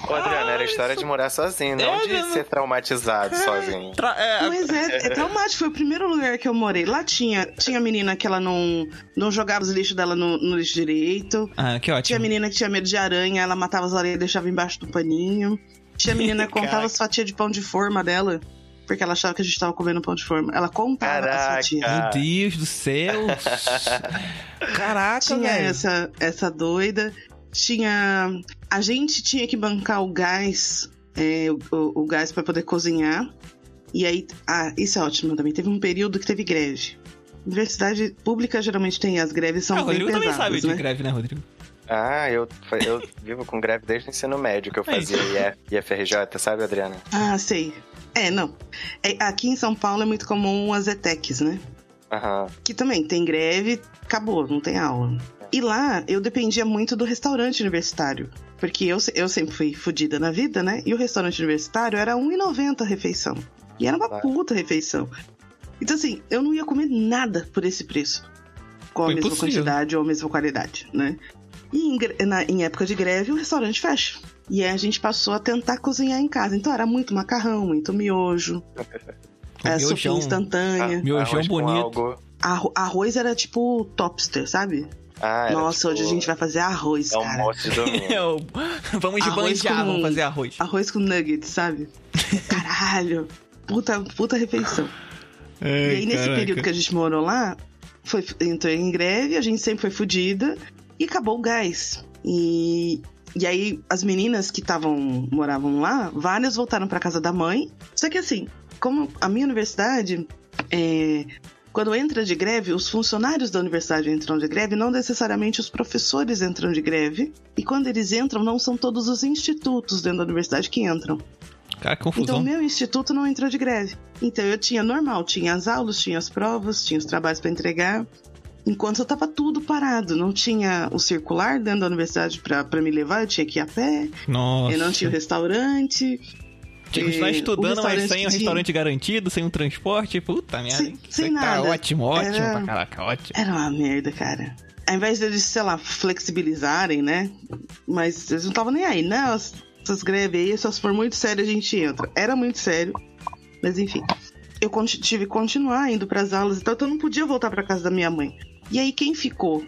[SPEAKER 2] Ô, Adriano, era a história de morar sozinho, não
[SPEAKER 4] É,
[SPEAKER 2] de
[SPEAKER 4] não-
[SPEAKER 2] ser traumatizado sozinho.
[SPEAKER 4] Tra- é,
[SPEAKER 3] Mas é, é traumático. Foi o primeiro lugar que eu morei. Lá tinha, tinha menina que ela não, não jogava os lixos dela no, no lixo direito.
[SPEAKER 4] Ah, que
[SPEAKER 3] Tinha
[SPEAKER 4] ótimo.
[SPEAKER 3] menina que tinha medo de aranha, ela matava as aranhas e deixava embaixo do paninho. Tinha menina que contava as fatias de pão de forma dela, porque ela achava que a gente tava comendo pão de forma. Ela contava as
[SPEAKER 2] Caraca.
[SPEAKER 3] fatias.
[SPEAKER 4] Meu Deus do céu. Caraca,
[SPEAKER 3] Tinha
[SPEAKER 4] velho.
[SPEAKER 3] essa, essa doida. tinha. A gente tinha que bancar o gás, é, o, o gás para poder cozinhar. E aí, ah, isso é ótimo também. Teve um período que teve greve. Universidade pública geralmente tem as greves são
[SPEAKER 1] Ah, o
[SPEAKER 3] bem
[SPEAKER 1] Rodrigo
[SPEAKER 3] pesadas,
[SPEAKER 1] também sabe
[SPEAKER 3] né?
[SPEAKER 1] de greve, né, Rodrigo?
[SPEAKER 2] Ah, eu, eu vivo com greve desde o ensino médio que eu
[SPEAKER 1] É
[SPEAKER 2] fazia IF, IFRJ, sabe, Adriana?
[SPEAKER 3] Ah, sei. É, não. É, aqui em São Paulo é muito comum as ETECs, né?
[SPEAKER 2] Aham.
[SPEAKER 3] Que também tem greve, acabou, não tem aula. E lá eu dependia muito do restaurante universitário. Porque eu, eu sempre fui fodida na vida, né? E o restaurante universitário era R$1,90 a refeição. E era uma puta refeição. Então, assim, eu não ia comer nada por esse preço. Com a
[SPEAKER 1] Foi
[SPEAKER 3] mesma
[SPEAKER 1] impossível.
[SPEAKER 3] quantidade ou a mesma qualidade, né? E em, na- em época de greve, o restaurante fecha. E aí a gente passou a tentar cozinhar em casa. Então era muito macarrão, muito miojo, é,
[SPEAKER 1] miojão.
[SPEAKER 3] instantânea.
[SPEAKER 1] Miojão
[SPEAKER 2] Arroz com
[SPEAKER 1] bonito.
[SPEAKER 3] Arro- arroz era tipo topster, sabe?
[SPEAKER 2] Ah,
[SPEAKER 3] Nossa,
[SPEAKER 2] tipo
[SPEAKER 3] hoje a gente vai fazer arroz, cara.
[SPEAKER 2] Almoço de domingo.
[SPEAKER 1] É o- Vamos de
[SPEAKER 3] Arroz
[SPEAKER 1] banjar,
[SPEAKER 3] com-
[SPEAKER 1] vamos fazer arroz.
[SPEAKER 3] Arroz com nuggets, sabe? Caralho. Puta, puta refeição. e aí, nesse período que a gente morou lá, foi, entrou em greve, a gente sempre foi fodida e acabou o gás. E, e aí, as meninas que estavam moravam lá, várias voltaram pra casa da mãe. Só que assim, como a minha universidade, é, quando entra de greve, os funcionários da universidade entram de greve, não necessariamente os professores entram de greve. E quando eles entram, não são todos os institutos dentro da universidade que entram.
[SPEAKER 1] Cara,
[SPEAKER 3] Então,
[SPEAKER 1] confusão.
[SPEAKER 3] o meu instituto não entrou de greve. Então, eu tinha normal, tinha as aulas, tinha as provas, tinha os trabalhos para entregar. Enquanto eu tava tudo parado, não tinha o circular dentro da universidade pra pra me levar, eu tinha que ir a pé,
[SPEAKER 1] Nossa.
[SPEAKER 3] eu não tinha o restaurante.
[SPEAKER 1] Tinha que continuar estudando, mas
[SPEAKER 3] restaurante
[SPEAKER 1] sem o
[SPEAKER 3] que tinha-
[SPEAKER 1] restaurante garantido, sem um transporte. Puta merda.
[SPEAKER 3] Sem-
[SPEAKER 1] hein?
[SPEAKER 3] sem
[SPEAKER 1] tá
[SPEAKER 3] nada.
[SPEAKER 1] ótimo, ótimo
[SPEAKER 3] Era-
[SPEAKER 1] pra caraca, ótimo.
[SPEAKER 3] Era uma merda, cara. Ao invés deles, sei lá, flexibilizarem, né? Mas eles não estavam nem aí. Não, essas greves aí, só se for muito sério a gente entra. Era muito sério. Mas enfim. Eu tive que continuar indo pras aulas e tal, então eu não podia voltar pra casa da minha mãe. E aí quem ficou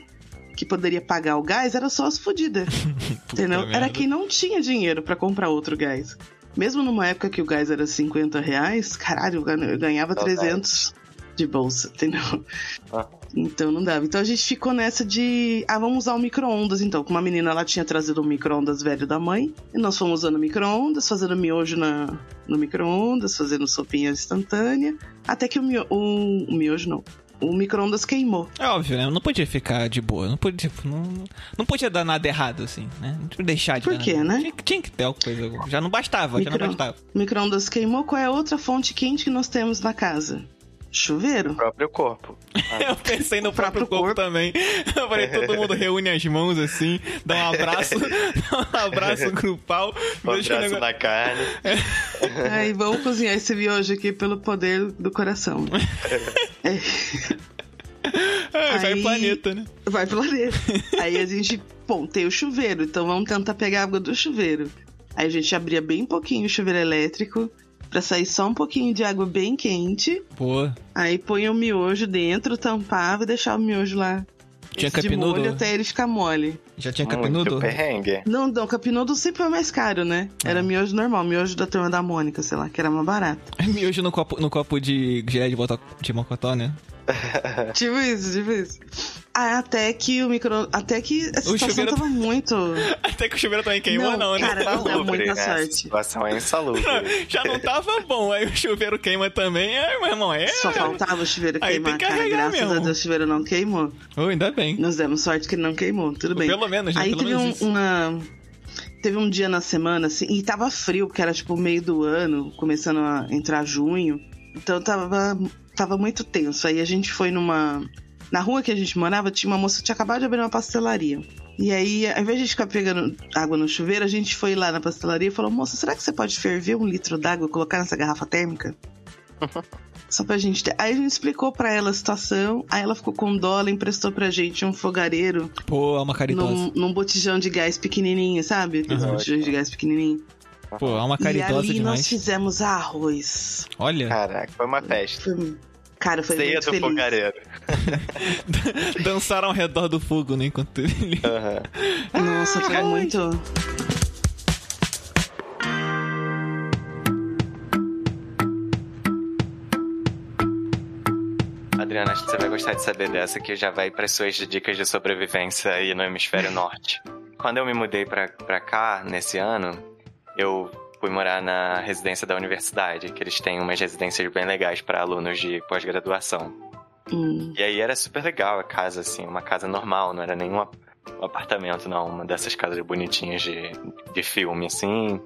[SPEAKER 3] que poderia pagar o gás era só as fodidas. entendeu?
[SPEAKER 1] merda.
[SPEAKER 3] Era quem não tinha dinheiro pra comprar outro gás. Mesmo numa época que o gás era 50 reais, caralho, eu gan- eu ganhava
[SPEAKER 2] Saudade.
[SPEAKER 3] 300 de bolsa, entendeu?
[SPEAKER 2] Ah.
[SPEAKER 3] Então não dava. Então a gente ficou nessa de. Ah, vamos usar o micro-ondas então. Com uma menina, ela tinha trazido um micro-ondas velho da mãe. E nós fomos usando micro-ondas, fazendo miojo na, no micro-ondas, fazendo sopinha instantânea. Até que o, mio, o, o miojo não. O micro-ondas queimou.
[SPEAKER 1] É óbvio, né? Eu não podia ficar de boa. Não podia, tipo, não, não podia dar nada errado, assim, né? Não podia deixar de
[SPEAKER 3] Por quê, né?
[SPEAKER 1] Tinha, que- tinha que ter alguma coisa. Já não bastava, já não
[SPEAKER 3] Micro-
[SPEAKER 1] bastava.
[SPEAKER 3] Micro-ondas queimou. Qual é a outra fonte quente que nós temos na casa? Chuveiro.
[SPEAKER 2] O próprio corpo.
[SPEAKER 1] Eu pensei no próprio,
[SPEAKER 3] próprio
[SPEAKER 1] corpo,
[SPEAKER 3] corpo.
[SPEAKER 1] também. Eu falei, todo mundo reúne as mãos assim, dá um abraço, dá um abraço grupal.
[SPEAKER 2] Um abraço
[SPEAKER 1] negócio-
[SPEAKER 2] na carne.
[SPEAKER 3] Aí vamos cozinhar esse miojo aqui pelo poder do coração. É.
[SPEAKER 1] É, vai
[SPEAKER 3] Aí-
[SPEAKER 1] planeta, né?
[SPEAKER 3] Vai pro lareiro. Aí a gente, bom, tem o chuveiro, então vamos tentar pegar a água do chuveiro. Aí a gente abria bem pouquinho o chuveiro elétrico pra sair só um pouquinho de água bem quente.
[SPEAKER 1] Pô,
[SPEAKER 3] Aí põe o miojo dentro, tampava e deixava o miojo lá
[SPEAKER 1] tinha
[SPEAKER 3] de
[SPEAKER 1] capinudo?
[SPEAKER 3] molho até ele ficar mole.
[SPEAKER 1] Já tinha
[SPEAKER 2] Muito
[SPEAKER 1] capinudo?
[SPEAKER 2] perrengue.
[SPEAKER 3] Não, não, capinudo sempre foi mais caro, né? Era
[SPEAKER 1] Ah.
[SPEAKER 3] miojo normal, miojo da turma da Mônica, sei lá, que era mais barato.
[SPEAKER 1] Miojo no copo, no copo de gelé de, bota- de mocotó, né?
[SPEAKER 3] tipo isso, tipo isso. Ah, até que o micro. Até que a situação
[SPEAKER 1] chuveiro-
[SPEAKER 3] tava muito.
[SPEAKER 1] Até que o chuveiro também queimou, não, né?
[SPEAKER 3] cara, não dá
[SPEAKER 2] Insalubre,
[SPEAKER 3] muita
[SPEAKER 2] né? A
[SPEAKER 3] sorte.
[SPEAKER 2] situação é insalubre.
[SPEAKER 1] Já não tava bom, aí o chuveiro queima também. É, meu irmão, é.
[SPEAKER 3] Só faltava o chuveiro
[SPEAKER 1] Aí
[SPEAKER 3] queimar,
[SPEAKER 1] tem que
[SPEAKER 3] cara. Graças
[SPEAKER 1] mesmo.
[SPEAKER 3] a Deus o chuveiro não queimou.
[SPEAKER 1] Oh, ainda bem.
[SPEAKER 3] Nós demos sorte que ele não queimou, tudo bem.
[SPEAKER 1] Pelo menos, né?
[SPEAKER 3] Aí
[SPEAKER 1] Pelo
[SPEAKER 3] teve
[SPEAKER 1] menos
[SPEAKER 3] um,
[SPEAKER 1] isso.
[SPEAKER 3] uma. Teve um dia na semana, assim, e tava frio, porque era tipo meio do ano, começando a entrar junho. Então tava, tava muito tenso. Aí a gente foi numa. Na rua que a gente morava, tinha uma moça que tinha acabado de abrir uma pastelaria. E aí, ao invés de ficar pegando água no chuveiro, a gente foi lá na pastelaria e falou: Moça, será que você pode ferver um litro d'água e colocar nessa garrafa térmica? Só pra gente ter. Aí a gente explicou pra ela a situação. Aí ela ficou com dó, ela emprestou pra gente um fogareiro
[SPEAKER 1] Pô, é uma caridosa.
[SPEAKER 3] num, num botijão de gás pequenininho, sabe? Aqueles
[SPEAKER 1] Aham.
[SPEAKER 3] botijões de gás pequenininho.
[SPEAKER 1] Pô, é uma
[SPEAKER 3] E
[SPEAKER 1] caridosa
[SPEAKER 3] ali
[SPEAKER 1] demais.
[SPEAKER 3] nós fizemos arroz.
[SPEAKER 1] Olha,
[SPEAKER 2] Caraca, foi uma festa.
[SPEAKER 3] Foi- Cara, foi
[SPEAKER 2] Ceia
[SPEAKER 3] muito
[SPEAKER 2] do
[SPEAKER 3] feliz.
[SPEAKER 2] fogareiro.
[SPEAKER 1] dançaram ao redor do fogo, né? Enquanto ele.
[SPEAKER 2] Aham.
[SPEAKER 3] Nossa, foi muito...
[SPEAKER 2] Adriana, acho que você vai gostar de saber dessa que já vai para suas dicas de sobrevivência aí no hemisfério norte. quando eu me mudei pra, pra cá, nesse ano, eu fui morar na residência da universidade, que eles têm umas residências bem legais para alunos de pós-graduação.
[SPEAKER 3] Hum.
[SPEAKER 2] E aí era super legal a casa, assim, uma casa normal, não era nenhum ap- apartamento, não, uma dessas casas bonitinhas de, de filme, assim.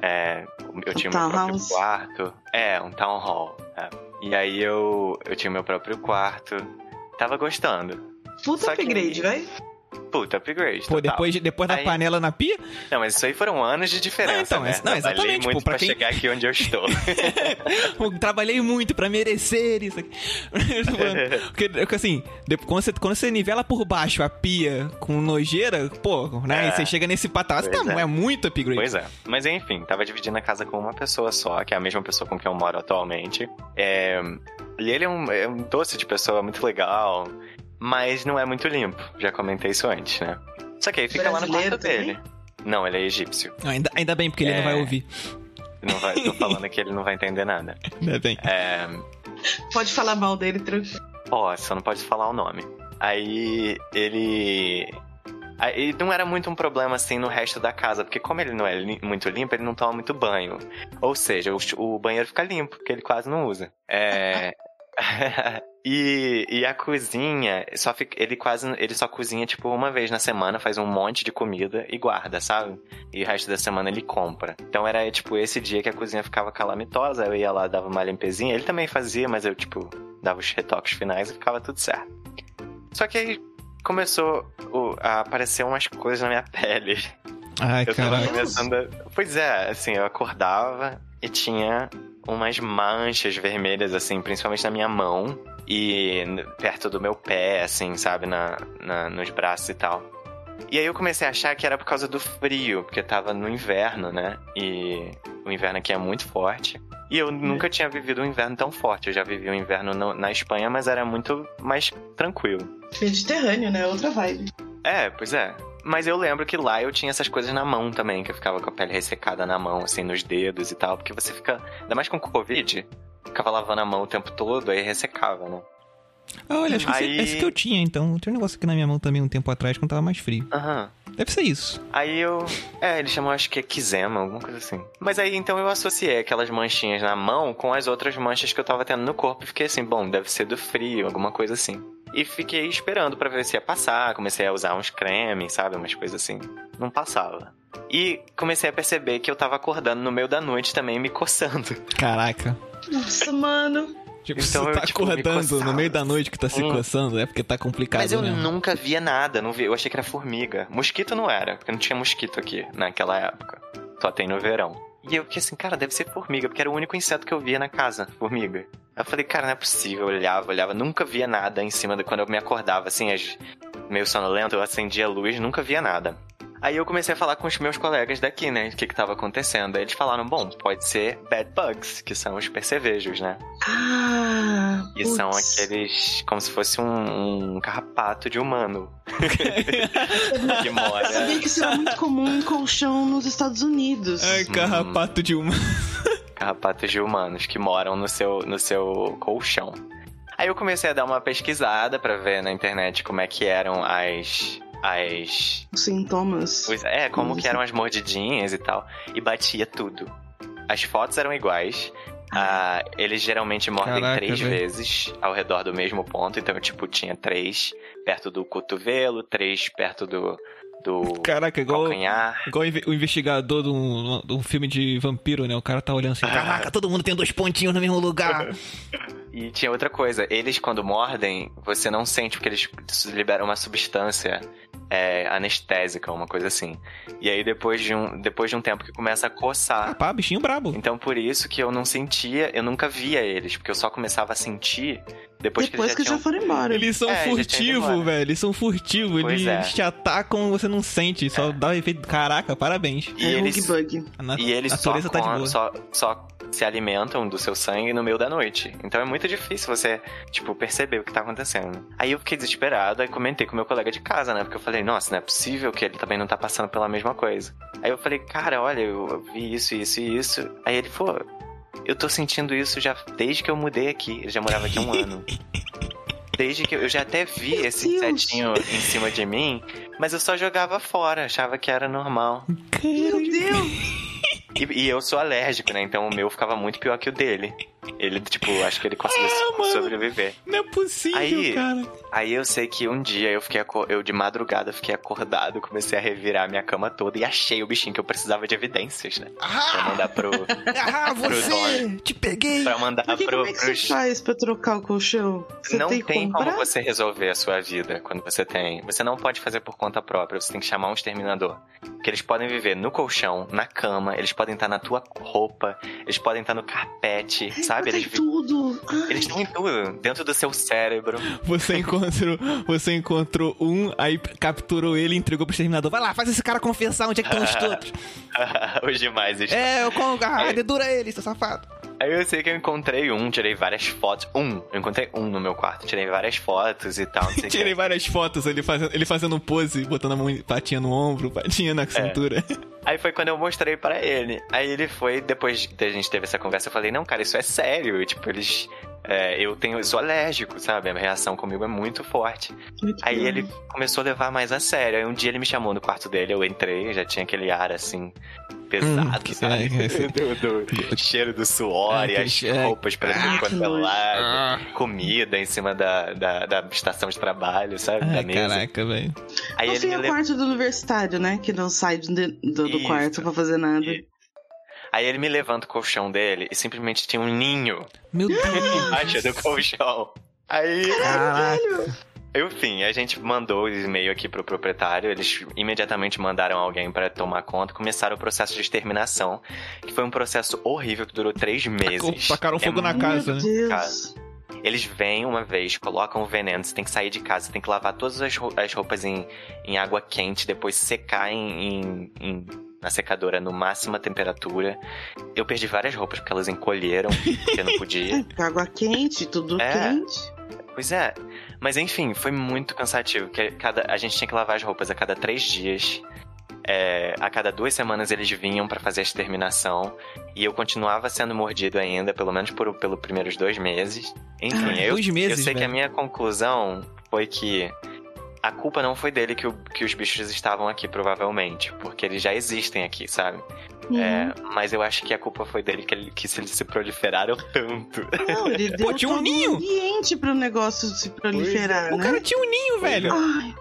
[SPEAKER 2] É, eu tinha meu próprio
[SPEAKER 3] townhouse.
[SPEAKER 2] quarto. É, um town hall. é. E aí eu, eu tinha meu próprio quarto. Tava gostando.
[SPEAKER 5] Puta
[SPEAKER 2] Só que-
[SPEAKER 5] upgrade, vai.
[SPEAKER 2] Puta, upgrade.
[SPEAKER 1] Pô,
[SPEAKER 2] total.
[SPEAKER 1] depois, depois da
[SPEAKER 2] Aí-
[SPEAKER 1] panela na pia?
[SPEAKER 2] Não, mas isso aí foram anos de diferença,
[SPEAKER 1] Não, então,
[SPEAKER 2] né?
[SPEAKER 1] não,
[SPEAKER 2] Trabalhei
[SPEAKER 1] exatamente,
[SPEAKER 2] muito
[SPEAKER 1] pô, pra
[SPEAKER 2] pra
[SPEAKER 1] quem-
[SPEAKER 2] chegar aqui onde eu estou.
[SPEAKER 1] Trabalhei muito pra merecer isso aqui. porque, assim, quando você, quando você nivela por baixo a pia com nojeira, pô, né?
[SPEAKER 2] É.
[SPEAKER 1] Você chega nesse patamar, você tá,
[SPEAKER 2] é.
[SPEAKER 1] é muito upgrade.
[SPEAKER 2] Pois é. Mas enfim, tava dividindo a casa com uma pessoa só, que é a mesma pessoa com quem eu moro atualmente. É, E ele é um, é um doce de pessoa muito legal, mas não é muito limpo. Já comentei isso antes, né? Só que aí fica lá no quarto dele. Não, ele é egípcio.
[SPEAKER 1] Ainda, ainda bem, porque ele não
[SPEAKER 2] É.
[SPEAKER 1] vai ouvir.
[SPEAKER 2] Não vai, tô falando que ele não vai entender nada.
[SPEAKER 1] Ainda bem.
[SPEAKER 2] É,
[SPEAKER 5] Pode falar mal dele, tranquilo.
[SPEAKER 2] Ó, só não pode falar o nome. Aí ele. Aí não era muito um problema assim no resto da casa, porque como ele não é muito limpo, ele não toma muito banho. Ou seja, o, o banheiro fica limpo, porque ele quase não usa. É. e, e a cozinha, só fica, ele quase. Ele só cozinha, tipo, uma vez na semana, faz um monte de comida e guarda, sabe? E o resto da semana ele compra. Então era, tipo, esse dia que a cozinha ficava calamitosa, eu ia lá, dava uma limpezinha. Ele também fazia, mas eu, tipo, dava os retoques finais e ficava tudo certo. Só que aí começou o- a aparecer umas coisas na minha pele.
[SPEAKER 1] Ai,
[SPEAKER 2] Eu tava começando a... Pois é, assim, eu acordava e tinha umas manchas vermelhas, assim, principalmente na minha mão e perto do meu pé, assim, sabe, na, na- nos braços e tal. E aí eu comecei a achar que era por causa do frio, porque tava no inverno, né? E o inverno aqui é muito forte. E eu nunca tinha vivido um inverno tão forte. Eu já vivi um inverno no- na Espanha, mas era muito mais tranquilo.
[SPEAKER 5] Mediterrâneo, né? Outra vibe.
[SPEAKER 2] É, pois é. Mas eu lembro que lá eu tinha essas coisas na mão também, que eu ficava com a pele ressecada na mão, assim, nos dedos e tal, porque você fica. Ainda mais com Covid, ficava lavando a mão o tempo todo, aí ressecava, né?
[SPEAKER 1] Ah, olha, acho que
[SPEAKER 2] Aí-
[SPEAKER 1] esse, que eu tinha, então. Tem um negócio aqui na minha mão também um tempo atrás, quando tava mais frio.
[SPEAKER 2] Aham.
[SPEAKER 1] Deve ser isso.
[SPEAKER 2] Aí eu. É, eles chamam, acho que é eczema, alguma coisa assim. Mas aí então eu associei aquelas manchinhas na mão com as outras manchas que eu tava tendo no corpo e fiquei assim, bom, deve ser do frio, alguma coisa assim. E fiquei esperando pra ver se ia passar, comecei a usar uns cremes, sabe, umas coisas assim. Não passava. E comecei a perceber que eu tava acordando no meio da noite também me coçando.
[SPEAKER 1] Caraca.
[SPEAKER 5] Nossa, mano.
[SPEAKER 1] Tipo,
[SPEAKER 2] Então
[SPEAKER 1] você
[SPEAKER 2] eu,
[SPEAKER 1] tá
[SPEAKER 2] tipo, me
[SPEAKER 1] acordando no meio da noite que tá se
[SPEAKER 2] Hum.
[SPEAKER 1] coçando, é porque tá complicado
[SPEAKER 2] Mas eu
[SPEAKER 1] mesmo.
[SPEAKER 2] nunca via nada, não vi, eu achei que era formiga. Mosquito não era, porque não tinha mosquito aqui naquela época. Só tem no verão. E eu fiquei assim, cara, deve ser formiga, porque era o único inseto que eu via na casa, formiga. Eu falei, cara, não é possível. Eu olhava, olhava, nunca via nada em cima de quando eu me acordava, assim, as- meio sonolento, eu acendia a luz, nunca via nada. Aí eu comecei a falar com os meus colegas daqui, né, o que que tava acontecendo. Aí eles falaram, bom, pode ser bed bugs, que são os percevejos, né?
[SPEAKER 5] Ah,
[SPEAKER 2] E são
[SPEAKER 5] putz.
[SPEAKER 2] aqueles, como se fosse um, um carrapato de humano. que
[SPEAKER 3] Eu
[SPEAKER 2] mora.
[SPEAKER 3] sabia que isso era muito comum em colchão nos Estados Unidos.
[SPEAKER 1] Ai, carrapato de uma.
[SPEAKER 2] Carrapatos de humanos que moram no seu, no seu colchão. Aí eu comecei a dar uma pesquisada pra ver na internet como é que eram as. As.
[SPEAKER 3] Os sintomas.
[SPEAKER 2] os- é, como que eram as mordidinhas e tal. E batia tudo. As fotos eram iguais. Ah, eles geralmente mordem
[SPEAKER 1] Caraca,
[SPEAKER 2] três vezes ao redor do mesmo ponto. Então, tipo, tinha três perto do cotovelo, três perto do, do
[SPEAKER 1] Caraca, igual,
[SPEAKER 2] calcanhar.
[SPEAKER 1] igual o inve- o investigador de um, de um filme de vampiro, né? O cara tá olhando assim, caraca, todo mundo tem dois pontinhos no mesmo lugar.
[SPEAKER 2] E tinha outra coisa, eles quando mordem, você não sente porque eles liberam uma substância é, anestésica, uma coisa assim. E aí depois de um, depois de um tempo que começa a
[SPEAKER 1] Ah,
[SPEAKER 2] coçar.
[SPEAKER 1] pá, bichinho brabo.
[SPEAKER 2] Então por isso que eu não sentia, eu nunca via eles, porque eu só começava a sentir depois,
[SPEAKER 3] Depois
[SPEAKER 2] que
[SPEAKER 3] que
[SPEAKER 2] eles já
[SPEAKER 3] já foram embora.
[SPEAKER 1] Eles são
[SPEAKER 2] É,
[SPEAKER 1] furtivos, velho. Eles são furtivos. Eles
[SPEAKER 2] é.
[SPEAKER 1] te atacam você não sente. Só dá o efeito. Caraca, parabéns.
[SPEAKER 2] tinham. E
[SPEAKER 3] é
[SPEAKER 2] eles,
[SPEAKER 3] bug.
[SPEAKER 1] A
[SPEAKER 2] e eles só,
[SPEAKER 1] natureza tá de boa.
[SPEAKER 2] só, só se alimentam do seu sangue no meio da noite. Então é muito difícil você, tipo, perceber o que tá acontecendo. Aí eu fiquei desesperado, aí comentei com meu colega de casa, né? Porque eu falei, nossa, não é possível que ele também não tá passando pela mesma coisa. Aí eu falei, cara, olha, eu vi isso, isso e isso. Aí ele falou, eu tô sentindo isso já desde que eu mudei aqui. Ele já morava aqui um ano. Desde que eu, já até vi esse
[SPEAKER 3] Deus.
[SPEAKER 2] insetinho em cima de mim, mas eu só jogava fora, achava que era normal.
[SPEAKER 3] Meu Deus!
[SPEAKER 2] E, e eu sou alérgico, né? Então o meu ficava muito pior que o dele. Ele, tipo, acho que ele conseguiu
[SPEAKER 1] Ah, mano.
[SPEAKER 2] sobreviver.
[SPEAKER 1] Não é possível,
[SPEAKER 2] Aí-
[SPEAKER 1] cara.
[SPEAKER 2] Aí eu sei que um dia eu fiquei eu de madrugada fiquei acordado, comecei a revirar a minha cama toda e achei o bichinho que eu precisava de evidências, né? Pra
[SPEAKER 1] Ah,
[SPEAKER 2] mandar pro.
[SPEAKER 1] ah você! Te peguei!
[SPEAKER 2] pra mandar
[SPEAKER 3] Porque
[SPEAKER 2] pro,
[SPEAKER 3] como é que você faz pra trocar o colchão? Você
[SPEAKER 2] não
[SPEAKER 3] tem
[SPEAKER 2] tem, como você resolver a sua vida quando você tem. Você não pode fazer por conta própria, você tem que chamar um exterminador. Porque eles podem viver no colchão, na cama, eles podem estar na tua roupa, eles podem estar no carpete, sabe? Eles,
[SPEAKER 3] tudo. Ai,
[SPEAKER 2] eles estão em tudo, dentro do seu cérebro.
[SPEAKER 1] Você encontrou, você encontrou um, aí capturou ele e entregou pro exterminador. Vai lá, faz esse cara confessar onde é que estão os outros.
[SPEAKER 2] Os demais estão.
[SPEAKER 1] É, eu com ah, dedura ele, seu safado.
[SPEAKER 2] Aí eu sei que eu encontrei um, tirei várias fotos. Um, eu encontrei um no meu quarto, tirei várias fotos e tal, não sei o
[SPEAKER 1] Tirei
[SPEAKER 2] quê.
[SPEAKER 1] várias fotos ele fazendo, ele fazendo pose, botando a mão, patinha no ombro, patinha na cintura.
[SPEAKER 2] Aí foi quando eu mostrei pra ele. Aí ele foi, depois que a gente teve essa conversa, eu falei, não, cara, isso é sério. E, tipo, eles. É, eu tenho, eu sou alérgico, sabe? A reação comigo é muito forte.
[SPEAKER 3] muito
[SPEAKER 2] Aí
[SPEAKER 3] bom.
[SPEAKER 2] ele começou a levar mais a sério. Aí um dia ele me chamou no quarto dele, eu entrei, já tinha aquele ar assim, pesado,
[SPEAKER 1] Hum, que-
[SPEAKER 2] sabe?
[SPEAKER 1] é, esse-
[SPEAKER 2] do, do cheiro do suor e as
[SPEAKER 1] cheiro-
[SPEAKER 2] roupas pra
[SPEAKER 1] Ah,
[SPEAKER 2] tudo quanto é lado,
[SPEAKER 1] Ah.
[SPEAKER 2] comida em cima da, da, da estação de trabalho, sabe? da
[SPEAKER 1] Ai,
[SPEAKER 2] mesa.
[SPEAKER 1] caraca, velho.
[SPEAKER 2] Aí
[SPEAKER 3] No
[SPEAKER 2] ele
[SPEAKER 3] é o quarto do universitário, né? Que não sai de- do, do
[SPEAKER 2] Isso.
[SPEAKER 3] quarto pra fazer nada.
[SPEAKER 2] Isso. Aí ele me levanta o colchão dele e simplesmente tinha um ninho
[SPEAKER 1] Meu Deus.
[SPEAKER 2] embaixo do colchão. Aí,
[SPEAKER 1] Caraca.
[SPEAKER 2] enfim, a gente mandou o e-mail aqui pro proprietário, eles imediatamente mandaram alguém pra tomar conta, começaram o processo de exterminação, que foi um processo horrível que durou três meses.
[SPEAKER 1] Tacaram
[SPEAKER 2] É
[SPEAKER 1] fogo na
[SPEAKER 2] muito-
[SPEAKER 1] casa, né?
[SPEAKER 3] Meu Deus.
[SPEAKER 2] Eles vêm uma vez, colocam o veneno, você tem que sair de casa, você tem que lavar todas as roupas em, em água quente, depois secar em, em- em- na secadora no máxima temperatura. Eu perdi várias roupas porque elas encolheram, porque eu não podia.
[SPEAKER 3] Água quente, tudo
[SPEAKER 2] É.
[SPEAKER 3] quente.
[SPEAKER 2] Pois é. Mas enfim, foi muito cansativo. porque cada, a gente tinha que lavar as roupas a cada três dias. É, a cada duas semanas eles vinham pra fazer a exterminação. E eu continuava sendo mordido ainda, pelo menos por, pelos primeiros dois meses. Enfim,
[SPEAKER 1] Ah,
[SPEAKER 2] eu,
[SPEAKER 1] dois meses,
[SPEAKER 2] eu sei que a
[SPEAKER 1] velho.
[SPEAKER 2] minha conclusão foi que a culpa não foi dele que, o- que os bichos estavam aqui, provavelmente. Porque eles já existem aqui, sabe?
[SPEAKER 3] Uhum.
[SPEAKER 2] É, mas eu acho que a culpa foi dele que, ele, que eles se proliferaram tanto.
[SPEAKER 3] Não, ele deu
[SPEAKER 1] tinha um
[SPEAKER 3] todo
[SPEAKER 1] ninho.
[SPEAKER 3] ambiente pro negócio se proliferar,
[SPEAKER 1] O
[SPEAKER 3] né?
[SPEAKER 1] cara tinha um ninho, velho.
[SPEAKER 3] Ai,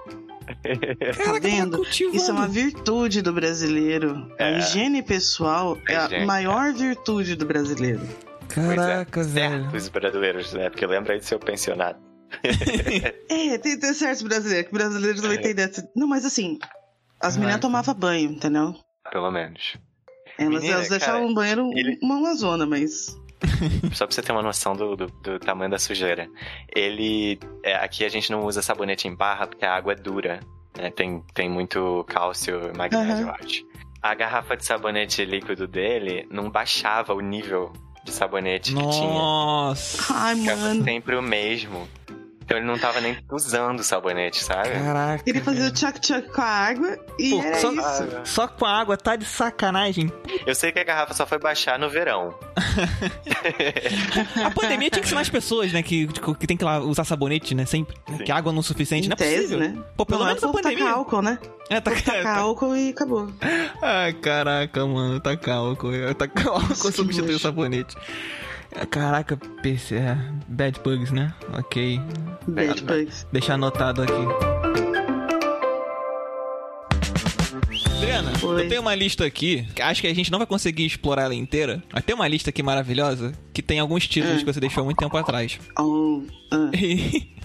[SPEAKER 1] Caraca,
[SPEAKER 3] tá vendo? Isso é uma virtude do brasileiro. A
[SPEAKER 2] É.
[SPEAKER 3] higiene pessoal é a
[SPEAKER 2] Higiene,
[SPEAKER 3] maior virtude do brasileiro.
[SPEAKER 1] Caraca,
[SPEAKER 2] Pois é,
[SPEAKER 1] velho.
[SPEAKER 2] certos brasileiros, né? Porque lembra aí do seu pensionado.
[SPEAKER 3] É, tem, tem certos brasileiros, que brasileiros também
[SPEAKER 2] É.
[SPEAKER 3] tem dessa. Não, mas assim, as
[SPEAKER 1] Caraca.
[SPEAKER 3] meninas tomavam banho, entendeu?
[SPEAKER 2] Pelo menos.
[SPEAKER 3] Elas,
[SPEAKER 2] Menina,
[SPEAKER 3] elas deixavam
[SPEAKER 2] cara,
[SPEAKER 3] o banheiro
[SPEAKER 2] ele-
[SPEAKER 3] uma Amazona, mas.
[SPEAKER 2] Só pra você ter uma noção do, do, do tamanho da sujeira. Ele. é, aqui a gente não usa sabonete em barra porque a água é dura. Né? Tem, tem muito cálcio e magnésio, eu acho. A garrafa de sabonete líquido dele não baixava o nível de sabonete que tinha.
[SPEAKER 1] Nossa.
[SPEAKER 3] Ai,
[SPEAKER 2] Ficava
[SPEAKER 3] mano.
[SPEAKER 2] sempre o mesmo. Então ele não tava nem usando o sabonete, sabe?
[SPEAKER 1] Caraca.
[SPEAKER 3] Ele fazia o tchac-tchac com a água e
[SPEAKER 1] Pô,
[SPEAKER 3] era
[SPEAKER 1] só-
[SPEAKER 3] isso.
[SPEAKER 1] Só com a água tá de sacanagem.
[SPEAKER 2] Eu sei que a garrafa só foi baixar no verão.
[SPEAKER 1] A pandemia tinha que ensinar as pessoas, né? Que, que tem que lá usar sabonete, né? Sempre.
[SPEAKER 2] Sim.
[SPEAKER 1] Que água não é suficiente.
[SPEAKER 3] Em
[SPEAKER 1] não é
[SPEAKER 3] tese,
[SPEAKER 1] possível.
[SPEAKER 3] né?
[SPEAKER 1] Pô, pelo
[SPEAKER 3] Não,
[SPEAKER 1] menos
[SPEAKER 3] é
[SPEAKER 1] a pandemia.
[SPEAKER 3] tacar álcool, né?
[SPEAKER 1] É, tá
[SPEAKER 3] Tacar álcool e acabou.
[SPEAKER 1] Ai, caraca, mano, tacar álcool. Tacar álcool
[SPEAKER 3] Nossa, que
[SPEAKER 1] substitui o sabonete. É, Caraca, PC, é, bad bugs, né? Ok.
[SPEAKER 3] Bad bugs.
[SPEAKER 1] Deixar anotado aqui. Adriana,
[SPEAKER 3] Oi.
[SPEAKER 1] eu tenho uma lista aqui, que acho que a gente não vai conseguir explorar ela inteira, mas tem uma lista aqui maravilhosa que tem alguns títulos
[SPEAKER 3] Hum.
[SPEAKER 1] que você deixou há muito tempo atrás.
[SPEAKER 3] Oh.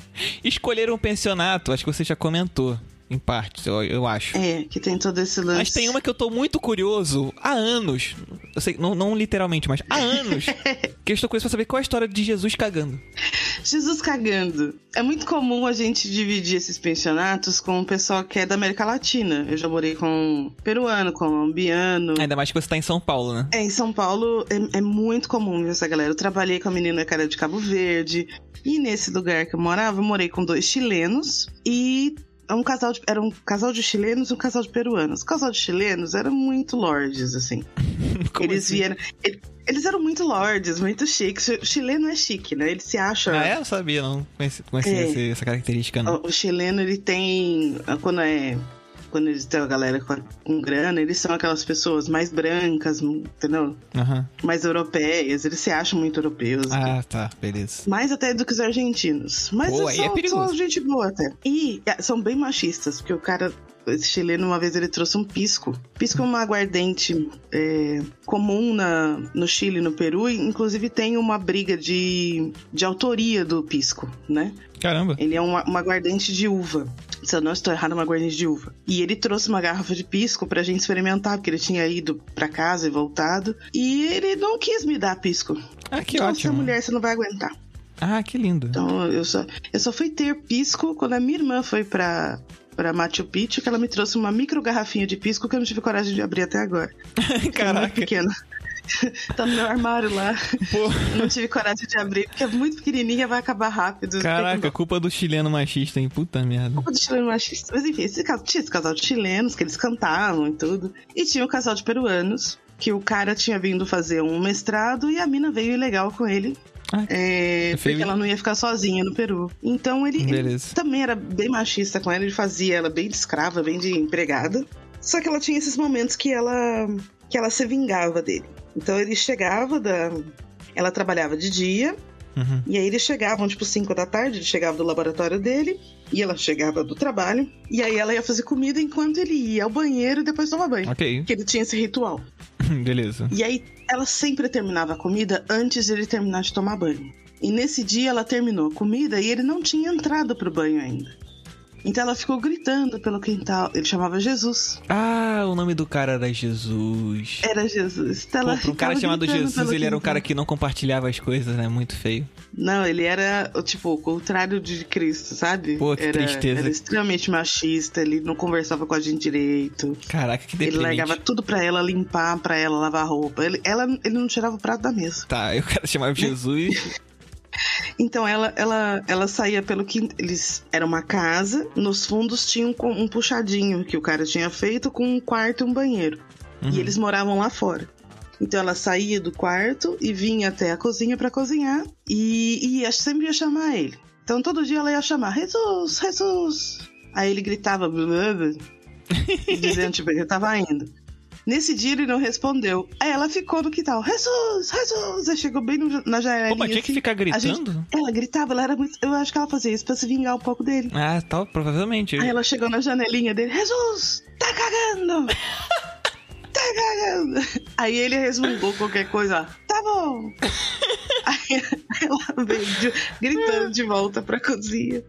[SPEAKER 1] E escolher um pensionato, acho que você já comentou, em partes, eu, eu acho.
[SPEAKER 3] É, que tem todo esse lance.
[SPEAKER 1] Mas tem uma que eu tô muito curioso há anos. Eu sei, não, não literalmente, mas há anos. que eu estou curioso pra saber qual é a história de Jesus cagando.
[SPEAKER 3] Jesus cagando. É muito comum a gente dividir esses pensionatos com o pessoal que é da América Latina. Eu já morei com peruano, colombiano.
[SPEAKER 1] Ainda mais que você tá em São Paulo, né?
[SPEAKER 3] É, em São Paulo é, é muito comum ver essa galera. Eu trabalhei com a menina que era de Cabo Verde. E nesse lugar que eu morava, eu morei com dois chilenos e um casal de, era um casal de chilenos e um casal de peruanos. O casal de chilenos era muito lordes, assim.
[SPEAKER 1] Como
[SPEAKER 3] eles
[SPEAKER 1] assim?
[SPEAKER 3] vieram. ele- eles eram muito lords, muito chiques. O chileno é chique, né? Ele se acha.
[SPEAKER 1] Ah, é? Eu sabia, não. Conhecia, conhecia
[SPEAKER 3] É.
[SPEAKER 1] essa característica, não.
[SPEAKER 3] O, o chileno, ele tem. Quando é. Quando eles têm a galera com, com grana, eles são aquelas pessoas mais brancas, entendeu?
[SPEAKER 1] Aham.
[SPEAKER 3] Mais europeias. Eles se acham muito europeus.
[SPEAKER 1] Ah, tá. Beleza.
[SPEAKER 3] Mais até do que os argentinos. Mas
[SPEAKER 1] Pô, é
[SPEAKER 3] são,
[SPEAKER 1] perigoso.
[SPEAKER 3] são gente boa até. E é, são bem machistas, porque o cara, esse chileno, uma vez ele trouxe um pisco. Pisco é uma aguardente é, comum na, no Chile e no Peru, e inclusive tem uma briga de, de autoria do pisco, né?
[SPEAKER 1] Caramba.
[SPEAKER 3] Ele é uma, uma aguardente de uva. Se eu não estou errado, é uma aguardente de uva. E ele trouxe uma garrafa de pisco pra gente experimentar, porque ele tinha ido pra casa e voltado. E ele não quis me dar pisco.
[SPEAKER 1] Ah, que
[SPEAKER 3] então,
[SPEAKER 1] ótimo.
[SPEAKER 3] Essa mulher, você não vai aguentar.
[SPEAKER 1] Ah, que lindo.
[SPEAKER 3] Então eu só, eu só fui ter pisco quando a minha irmã foi pra, pra Machu Picchu, que ela me trouxe uma micro garrafinha de pisco que eu não tive coragem de abrir até agora. É muito
[SPEAKER 1] Caraca.
[SPEAKER 3] pequena. tá no meu armário lá. Não tive coragem de abrir, porque é muito pequenininha, vai acabar rápido.
[SPEAKER 1] caraca, culpa do chileno machista, hein? Puta merda.
[SPEAKER 3] Culpa do chileno machista. Mas enfim, esse casal, tinha esse casal de chilenos, que eles cantavam e tudo. E tinha um casal de peruanos, que o cara tinha vindo fazer um mestrado e a mina veio ilegal com ele.
[SPEAKER 1] Ah,
[SPEAKER 3] É,
[SPEAKER 1] Feio.
[SPEAKER 3] porque ela não ia ficar sozinha no Peru. Então ele, ele também era bem machista com ela, ele fazia ela bem de escrava, bem de empregada. Só que ela tinha esses momentos que ela que ela se vingava dele. Então ele chegava da ela trabalhava de dia
[SPEAKER 1] Uhum.
[SPEAKER 3] e aí eles chegavam tipo 5 da tarde, ele chegava do laboratório dele e ela chegava do trabalho e aí ela ia fazer comida enquanto ele ia ao banheiro e depois tomar banho.
[SPEAKER 1] Ok,
[SPEAKER 3] Porque ele tinha esse ritual.
[SPEAKER 1] beleza.
[SPEAKER 3] E aí ela sempre terminava a comida antes de ele terminar de tomar banho. E nesse dia ela terminou a comida e ele não tinha entrado pro banho ainda. Então ela ficou gritando pelo quintal. Ele chamava Jesus.
[SPEAKER 1] Ah, o nome do cara era Jesus.
[SPEAKER 3] Era Jesus. Então
[SPEAKER 1] Pô,
[SPEAKER 3] ela
[SPEAKER 1] pra um cara chamado Jesus, ele era um
[SPEAKER 3] quintal.
[SPEAKER 1] cara que não compartilhava as coisas, né? Muito feio.
[SPEAKER 3] Não, ele era, tipo, o contrário de Cristo, sabe?
[SPEAKER 1] Pô, que
[SPEAKER 3] era,
[SPEAKER 1] tristeza.
[SPEAKER 3] Era extremamente machista, ele não conversava com a gente direito.
[SPEAKER 1] Caraca, que
[SPEAKER 3] Ele
[SPEAKER 1] deprimente.
[SPEAKER 3] largava tudo pra ela limpar, pra ela lavar roupa. Ele, ela, ele não tirava o prato da mesa.
[SPEAKER 1] Tá, eu quero chamar Jesus.
[SPEAKER 3] Então ela, ela, ela saía pelo que eles era uma casa, nos fundos tinha um, um puxadinho que o cara tinha feito com um quarto e um banheiro.
[SPEAKER 1] Uhum.
[SPEAKER 3] E eles moravam lá fora. Então ela saía do quarto e vinha até a cozinha pra cozinhar e, e ia- sempre ia chamar ele. Então todo dia ela ia chamar Jesus, Jesus. Aí ele gritava blá, blá, blá, dizendo tipo que ele tava indo. Nesse dia ele não respondeu. Aí ela ficou no quintal, Jesus, Jesus. Aí chegou bem no- na janelinha.
[SPEAKER 1] Mas tinha que
[SPEAKER 3] assim.
[SPEAKER 1] ficar
[SPEAKER 3] A gente-
[SPEAKER 1] gritando?
[SPEAKER 3] ela gritava, ela era muito. Eu acho que ela fazia isso pra se vingar um pouco dele.
[SPEAKER 1] Ah, tal, provavelmente.
[SPEAKER 3] Aí ela chegou na janelinha dele, Jesus, tá cagando! Tá cagando! Aí ele resmungou qualquer coisa, tá bom! Aí ela veio de- gritando de volta pra cozinha.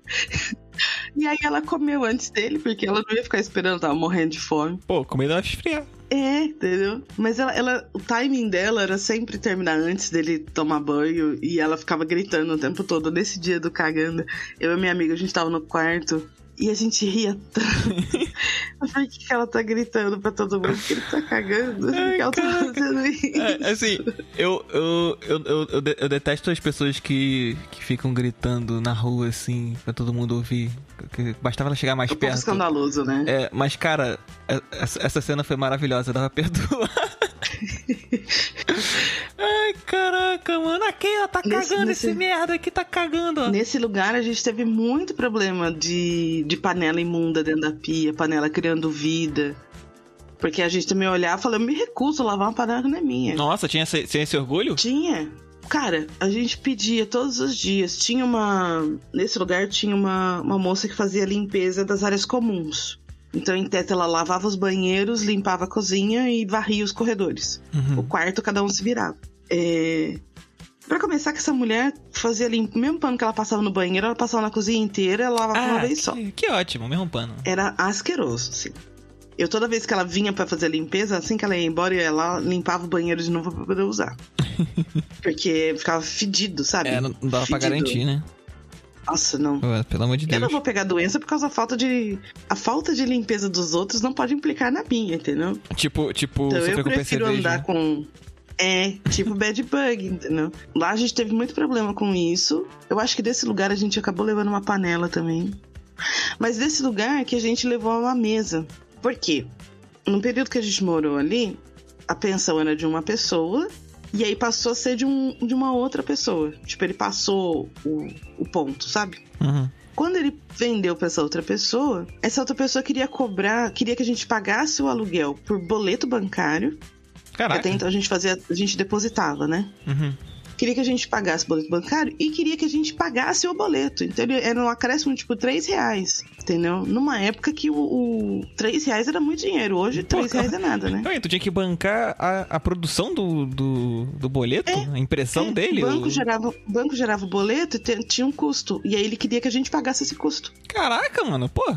[SPEAKER 3] E aí ela comeu antes dele, porque ela não ia ficar esperando, tava morrendo de fome.
[SPEAKER 1] Pô, comida vai esfriar.
[SPEAKER 3] É, entendeu? Mas ela, ela, o timing dela era sempre terminar antes dele tomar banho e ela ficava gritando o tempo todo. Nesse dia do cagando, eu e minha amiga, a gente tava no quarto e a gente ria tanto. o que, ela tá gritando pra todo mundo? Que ele tá cagando? Por que ela tá fazendo isso?
[SPEAKER 1] É, assim, eu, eu, eu, eu, eu de- eu detesto as pessoas que, que ficam gritando na rua, assim, pra todo mundo ouvir. Bastava ela chegar mais
[SPEAKER 3] É um pouco
[SPEAKER 1] perto.
[SPEAKER 3] escandaloso, né?
[SPEAKER 1] É, mas, cara, é- essa essa cena foi maravilhosa, dava pra perdoar. Ai, caraca, mano. Aqui, ó, tá
[SPEAKER 3] Nesse-
[SPEAKER 1] cagando
[SPEAKER 3] nesse-
[SPEAKER 1] esse merda aqui, tá cagando, ó.
[SPEAKER 3] Nesse lugar a gente teve muito problema de, de panela imunda dentro da pia, panela criando vida. Porque a gente também olhava e falava, eu me recuso a lavar uma panela que não é minha.
[SPEAKER 1] Nossa, tinha esse, tinha esse orgulho?
[SPEAKER 3] Tinha. Cara, a gente pedia todos os dias. Tinha uma. Nesse lugar tinha uma, uma moça que fazia limpeza das áreas comuns. Então, em teto, ela lavava os banheiros, limpava a cozinha e varria os corredores.
[SPEAKER 1] Uhum.
[SPEAKER 3] O quarto, cada um se virava. É... Pra começar, que essa mulher fazia limpo. O mesmo pano que ela passava no banheiro, ela passava na cozinha inteira, ela lavava uma
[SPEAKER 1] Ah,
[SPEAKER 3] vez só.
[SPEAKER 1] que, que ótimo, mesmo pano.
[SPEAKER 3] Era asqueroso, assim. Eu toda vez que ela vinha pra fazer a limpeza, assim que ela ia embora, ela limpava o banheiro de novo pra poder usar. Porque ficava fedido, sabe?
[SPEAKER 1] É, não, dava pra
[SPEAKER 3] Fedido.
[SPEAKER 1] garantir, né?
[SPEAKER 3] Nossa, não.
[SPEAKER 1] Pô, Pelo amor de
[SPEAKER 3] Eu
[SPEAKER 1] Deus.
[SPEAKER 3] não vou pegar doença por causa da falta de. A falta de limpeza dos outros não pode implicar na minha, entendeu?
[SPEAKER 1] Tipo, tipo,
[SPEAKER 3] Então eu prefiro andar com. É, tipo bad bug, entendeu? Lá a gente teve muito problema com isso. Eu acho que desse lugar a gente acabou levando uma panela também. Mas desse lugar que a gente levou uma mesa. Por quê? No período que a gente morou ali, a pensão era de uma pessoa E aí passou a ser de, um, de uma outra pessoa. Tipo, ele passou o, o ponto, sabe?
[SPEAKER 1] Uhum.
[SPEAKER 3] Quando ele vendeu pra essa outra pessoa, essa outra pessoa queria cobrar, queria que a gente pagasse o aluguel por boleto bancário.
[SPEAKER 1] Caraca.
[SPEAKER 3] Até então a gente fazia, a gente depositava, né?
[SPEAKER 1] Uhum.
[SPEAKER 3] Queria que a gente pagasse o boleto bancário e queria que a gente pagasse o boleto. Então ele era um acréscimo tipo 3 reais, entendeu? Numa época que o, o 3 reais era muito dinheiro. Hoje
[SPEAKER 1] Pô,
[SPEAKER 3] 3 reais é nada, né?
[SPEAKER 1] Ué, tu tinha que bancar a, a produção do, do, do boleto? a impressão
[SPEAKER 3] É,
[SPEAKER 1] dele?
[SPEAKER 3] O banco, gerava, o banco gerava o boleto e te- tinha um custo. E aí ele queria que a gente pagasse esse custo.
[SPEAKER 1] Caraca, mano, pô.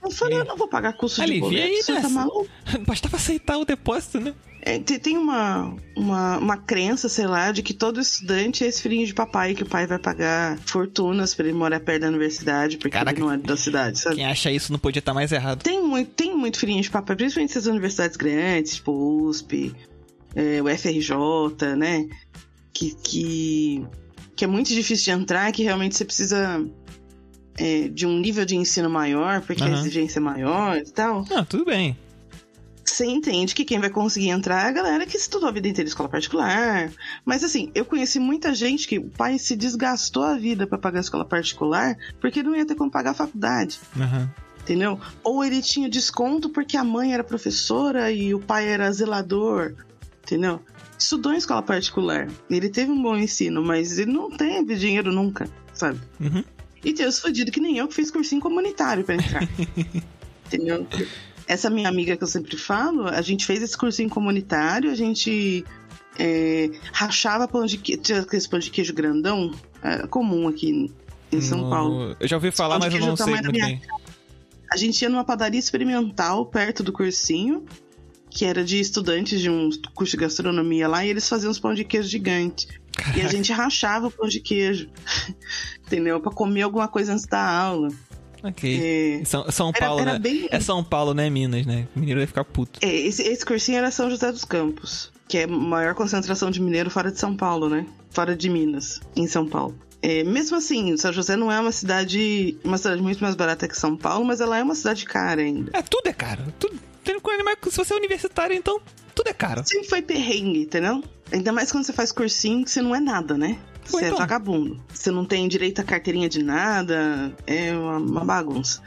[SPEAKER 3] Eu falei,
[SPEAKER 1] É.
[SPEAKER 3] eu não vou pagar custo de
[SPEAKER 1] Alivia
[SPEAKER 3] boleto.
[SPEAKER 1] aí,
[SPEAKER 3] Você tá maluco?
[SPEAKER 1] Bastava aceitar o depósito, né?
[SPEAKER 3] É, te- tem uma, uma, uma crença, sei lá, de que todo estudante é esse filhinho de papai, que o pai vai pagar fortunas pra ele morar perto da universidade, porque
[SPEAKER 1] Caraca.
[SPEAKER 3] ele não é da cidade, sabe?
[SPEAKER 1] Quem acha isso não podia estar mais errado.
[SPEAKER 3] Tem muito, tem muito filhinho de papai, principalmente essas universidades grandes, tipo USP, é, o FRJ, né? Que, que, que é muito difícil de entrar, que realmente você precisa é, de um nível de ensino maior, porque a
[SPEAKER 1] Aham.
[SPEAKER 3] exigência é maior e tal.
[SPEAKER 1] Não, tudo bem.
[SPEAKER 3] Você entende que quem vai conseguir entrar é a galera que estudou a vida inteira em escola particular. Mas assim, eu conheci muita gente que o pai se desgastou a vida pra pagar a escola particular porque não ia ter como pagar a faculdade.
[SPEAKER 1] Aham.
[SPEAKER 3] Entendeu? Ou ele tinha desconto porque a mãe era professora e o pai era zelador. Entendeu? Estudou em escola particular. Ele teve um bom ensino, mas ele não teve dinheiro nunca, sabe?
[SPEAKER 1] Uhum.
[SPEAKER 3] E tem os fodidos que nem eu que fiz cursinho comunitário pra entrar. Entendeu? Essa minha amiga que eu sempre falo, a gente fez esse cursinho comunitário, a gente é, rachava pão de queijo, tinha aquele pão de queijo grandão, é, comum aqui em São
[SPEAKER 1] No-
[SPEAKER 3] Paulo.
[SPEAKER 1] Eu já ouvi falar, mas eu não sei muito bem.
[SPEAKER 3] A gente ia numa padaria experimental perto do cursinho, que era de estudantes de um curso de gastronomia lá, e eles faziam uns pão de queijo gigantes. E a gente rachava o pão de queijo, entendeu? Pra comer alguma coisa antes da aula.
[SPEAKER 1] Ok.
[SPEAKER 3] É,
[SPEAKER 1] São, São
[SPEAKER 3] era,
[SPEAKER 1] Paulo,
[SPEAKER 3] era
[SPEAKER 1] né?
[SPEAKER 3] bem.
[SPEAKER 1] É São Paulo, né? Minas, né? Mineiro vai ficar puto.
[SPEAKER 3] É, esse, esse cursinho era São José dos Campos, que é a maior concentração de mineiro fora de São Paulo, né? Fora de Minas, em São Paulo. É, mesmo assim, São José não é uma cidade, uma cidade muito mais barata que São Paulo, mas ela é uma cidade cara ainda.
[SPEAKER 1] É, tudo é caro. Tudo, se você é universitário, então tudo é caro.
[SPEAKER 3] Sempre foi perrengue, entendeu? Ainda mais quando você faz cursinho, que você não é nada, né? Você é
[SPEAKER 1] então.
[SPEAKER 3] vagabundo. Você não tem direito a carteirinha de nada. É uma, uma bagunça.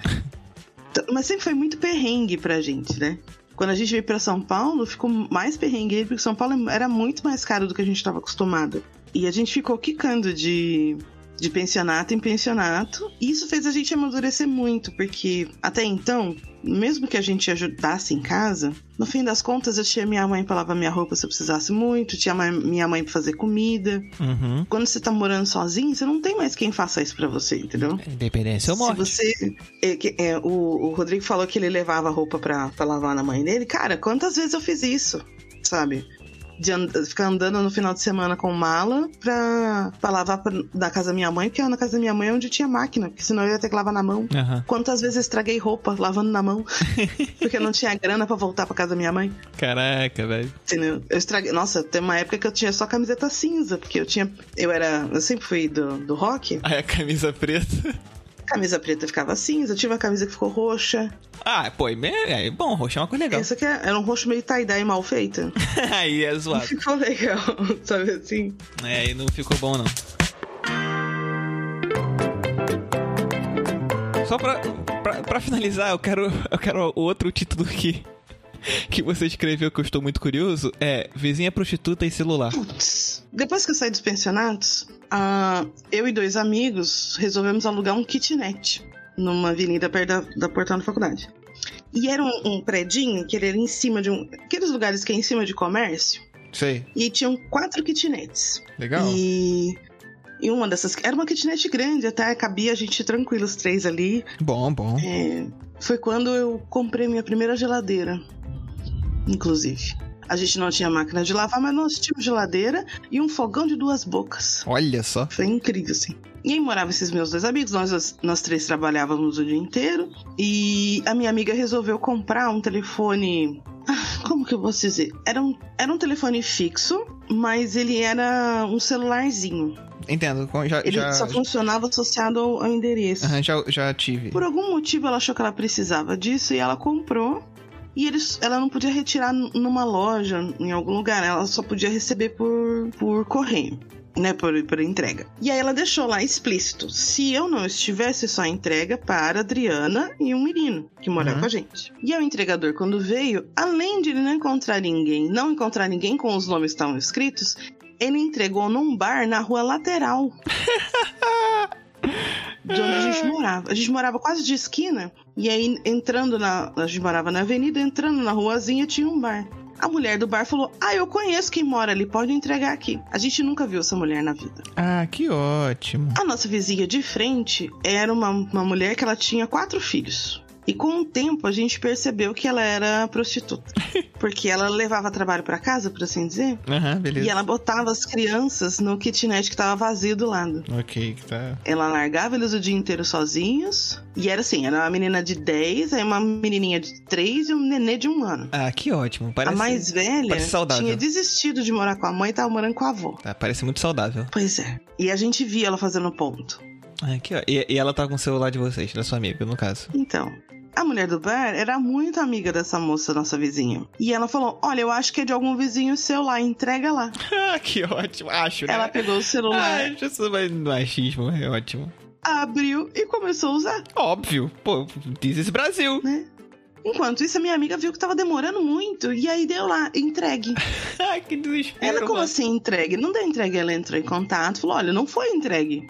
[SPEAKER 3] Mas sempre foi muito perrengue pra gente, né? Quando a gente veio pra São Paulo, ficou mais perrengue porque São Paulo era muito mais caro do que a gente estava acostumado. E a gente ficou quicando de, de pensionato em pensionato. E isso fez a gente amadurecer muito, porque até então, mesmo que a gente ajudasse em casa, no fim das contas eu tinha minha mãe pra lavar minha roupa se eu precisasse muito, tinha minha mãe pra fazer comida.
[SPEAKER 1] Uhum.
[SPEAKER 3] Quando você tá morando sozinho, você não tem mais quem faça isso pra você, entendeu?
[SPEAKER 1] Independência ou
[SPEAKER 3] Se
[SPEAKER 1] morte.
[SPEAKER 3] você. é, é, o, o Rodrigo falou que ele levava roupa pra, pra lavar na mãe dele. Cara, quantas vezes eu fiz isso? Sabe? De and- ficar andando no final de semana com mala pra, pra lavar pra, da casa da minha mãe, porque na casa da minha mãe é onde tinha máquina, porque senão eu ia ter que lavar na mão.
[SPEAKER 1] Aham.
[SPEAKER 3] Quantas vezes eu estraguei roupa lavando na mão? porque eu não tinha grana pra voltar pra casa da minha mãe.
[SPEAKER 1] Caraca, velho.
[SPEAKER 3] Eu estraguei. Nossa, tem uma época que eu tinha só camiseta cinza, porque eu tinha. Eu era. Eu sempre fui do, do rock.
[SPEAKER 1] Aí a camisa preta.
[SPEAKER 3] Camisa preta ficava cinza, eu tive uma camisa que ficou roxa.
[SPEAKER 1] Ah, pô, é, é bom, roxo é uma coisa legal.
[SPEAKER 3] Essa aqui é- era um roxo meio tie-dye mal feita.
[SPEAKER 1] Aí é zoado.
[SPEAKER 3] Ficou legal, sabe assim?
[SPEAKER 1] É, e não ficou bom, não. Só pra, pra, pra finalizar, eu quero, eu quero outro título que, que você escreveu que eu estou muito curioso. É Vizinha Prostituta e Celular.
[SPEAKER 3] Putz. Depois que eu saí dos pensionatos, ah, eu e dois amigos resolvemos alugar um kitnet numa avenida perto da, da portão da faculdade. E era um, um predinho que ele era em cima de um. Aqueles lugares que é em cima de comércio.
[SPEAKER 1] Sei.
[SPEAKER 3] E tinham quatro kitnets.
[SPEAKER 1] Legal.
[SPEAKER 3] E. E uma dessas. Era uma kitnet grande, até cabia a gente tranquilo, os três ali.
[SPEAKER 1] Bom, bom.
[SPEAKER 3] É, foi quando eu comprei minha primeira geladeira. Inclusive. A gente não tinha máquina de lavar, mas nós tínhamos geladeira e um fogão de duas bocas.
[SPEAKER 1] Olha só.
[SPEAKER 3] Foi incrível, assim. E aí moravam esses meus dois amigos, nós, nós três trabalhávamos o dia inteiro. E a minha amiga resolveu comprar um telefone. Como que eu posso dizer? Era um, era um telefone fixo, mas ele era um celularzinho.
[SPEAKER 1] Entendo. Já,
[SPEAKER 3] Ele
[SPEAKER 1] já,
[SPEAKER 3] só funcionava associado ao, ao endereço.
[SPEAKER 1] Aham, já, já tive.
[SPEAKER 3] Por algum motivo ela achou que ela precisava disso e ela comprou. E eles, ela não podia retirar numa loja, em algum lugar, ela só podia receber por, por correio. Né, por, por entrega. E aí ela deixou lá explícito: se eu não estivesse, só entrega para Adriana e um menino que morava
[SPEAKER 1] Uhum.
[SPEAKER 3] com a gente. E aí o entregador, quando veio, além de ele não encontrar ninguém, não encontrar ninguém com os nomes que estavam escritos, ele entregou num bar na rua lateral. de onde a gente morava. A gente morava quase de esquina, e aí entrando na. A gente morava na avenida, entrando na ruazinha tinha um bar. A mulher do bar falou: Ah, eu conheço quem mora ali, pode entregar aqui. A gente nunca viu essa mulher na vida.
[SPEAKER 1] Ah, que ótimo.
[SPEAKER 3] A nossa vizinha de frente era uma, uma mulher que ela tinha quatro filhos. E com o tempo a gente percebeu que ela era prostituta. Porque ela levava trabalho pra casa, por assim dizer,
[SPEAKER 1] Aham, beleza.
[SPEAKER 3] e ela botava as crianças no kitnet que tava vazio do lado.
[SPEAKER 1] Ok, que tá.
[SPEAKER 3] Ela largava eles o dia inteiro sozinhos. E era assim, era uma menina de 10, aí uma menininha de 3 e um nenê de um ano.
[SPEAKER 1] Ah, que ótimo. Parece,
[SPEAKER 3] a mais velha
[SPEAKER 1] parece saudável.
[SPEAKER 3] tinha desistido de morar com a mãe e tava morando com a avó.
[SPEAKER 1] Tá, parece muito saudável.
[SPEAKER 3] Pois é. E a gente via ela fazendo ponto.
[SPEAKER 1] Que ó... e, e ela tá com o celular de vocês, da sua amiga, no caso.
[SPEAKER 3] Então, a mulher do bar era muito amiga dessa moça, nossa vizinha. E ela falou: Olha, eu acho que é de algum vizinho seu lá, entrega lá.
[SPEAKER 1] Ah, que ótimo. Acho, né?
[SPEAKER 3] Ela pegou o celular,
[SPEAKER 1] Ah, isso vai no machismo, é ótimo.
[SPEAKER 3] abriu e começou a usar,
[SPEAKER 1] Óbvio. Pô, diz esse Brasil.
[SPEAKER 3] né? Enquanto isso, a minha amiga viu que tava demorando muito. E aí deu lá, entregue.
[SPEAKER 1] Que desespero,
[SPEAKER 3] Ela, como
[SPEAKER 1] mano.
[SPEAKER 3] assim entregue? Não deu entregue, ela entrou em contato, falou: olha, não foi entregue.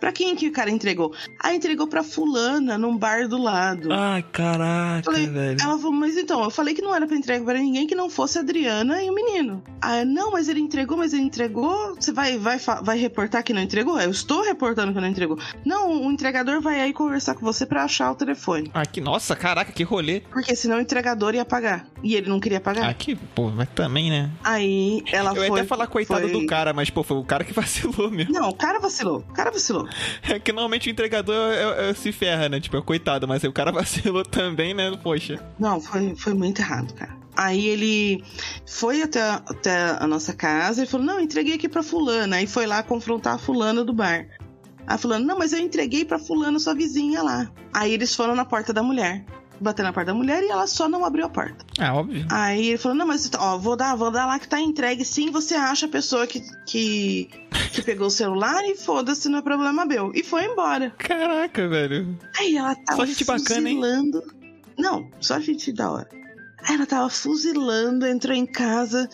[SPEAKER 3] Pra quem que o cara entregou? Ah, entregou pra fulana, num bar do lado.
[SPEAKER 1] Ai, caraca,
[SPEAKER 3] Falei,
[SPEAKER 1] velho.
[SPEAKER 3] Ela falou, mas então, eu falei que não era pra entregar pra ninguém que não fosse a Adriana e o menino. Ah, não, mas ele entregou, mas ele entregou. Você vai, vai, vai reportar que não entregou? Eu estou reportando que não entregou. Não, o entregador vai aí conversar com você pra achar o telefone.
[SPEAKER 1] Ah, que... Nossa, caraca, que rolê.
[SPEAKER 3] Porque senão o entregador ia pagar. E ele não queria pagar.
[SPEAKER 1] Ah, que... Pô, mas também, né?
[SPEAKER 3] Aí ela
[SPEAKER 1] Eu ia
[SPEAKER 3] foi.
[SPEAKER 1] até falar coitado
[SPEAKER 3] foi-
[SPEAKER 1] do cara, mas, pô, foi o cara que vacilou mesmo.
[SPEAKER 3] Não, o cara vacilou. O cara vacilou.
[SPEAKER 1] É que normalmente o entregador é- é- se ferra, né? Tipo, é coitado, mas o cara vacilou também, né? Poxa.
[SPEAKER 3] Não, foi, foi muito errado, cara. Aí ele foi até, até a nossa casa e falou: Não, entreguei aqui pra Fulana. Aí foi lá confrontar a Fulana do bar. Aí Fulana: Não, mas eu entreguei pra Fulana, sua vizinha lá. Aí eles foram na porta da mulher. Bateram na porta da mulher e ela só não abriu a porta.
[SPEAKER 1] Ah, óbvio.
[SPEAKER 3] Aí ele falou: Não, mas ó, vou dar, vou dar lá que tá entregue. Sim, você acha a pessoa que, que, que pegou o celular e foda-se, não é problema meu. E foi embora.
[SPEAKER 1] Caraca, velho.
[SPEAKER 3] Aí ela tava
[SPEAKER 1] Só gente bacana, hein?
[SPEAKER 3] fuzilando. Não, só gente da hora. Aí ela tava fuzilando, entrou em casa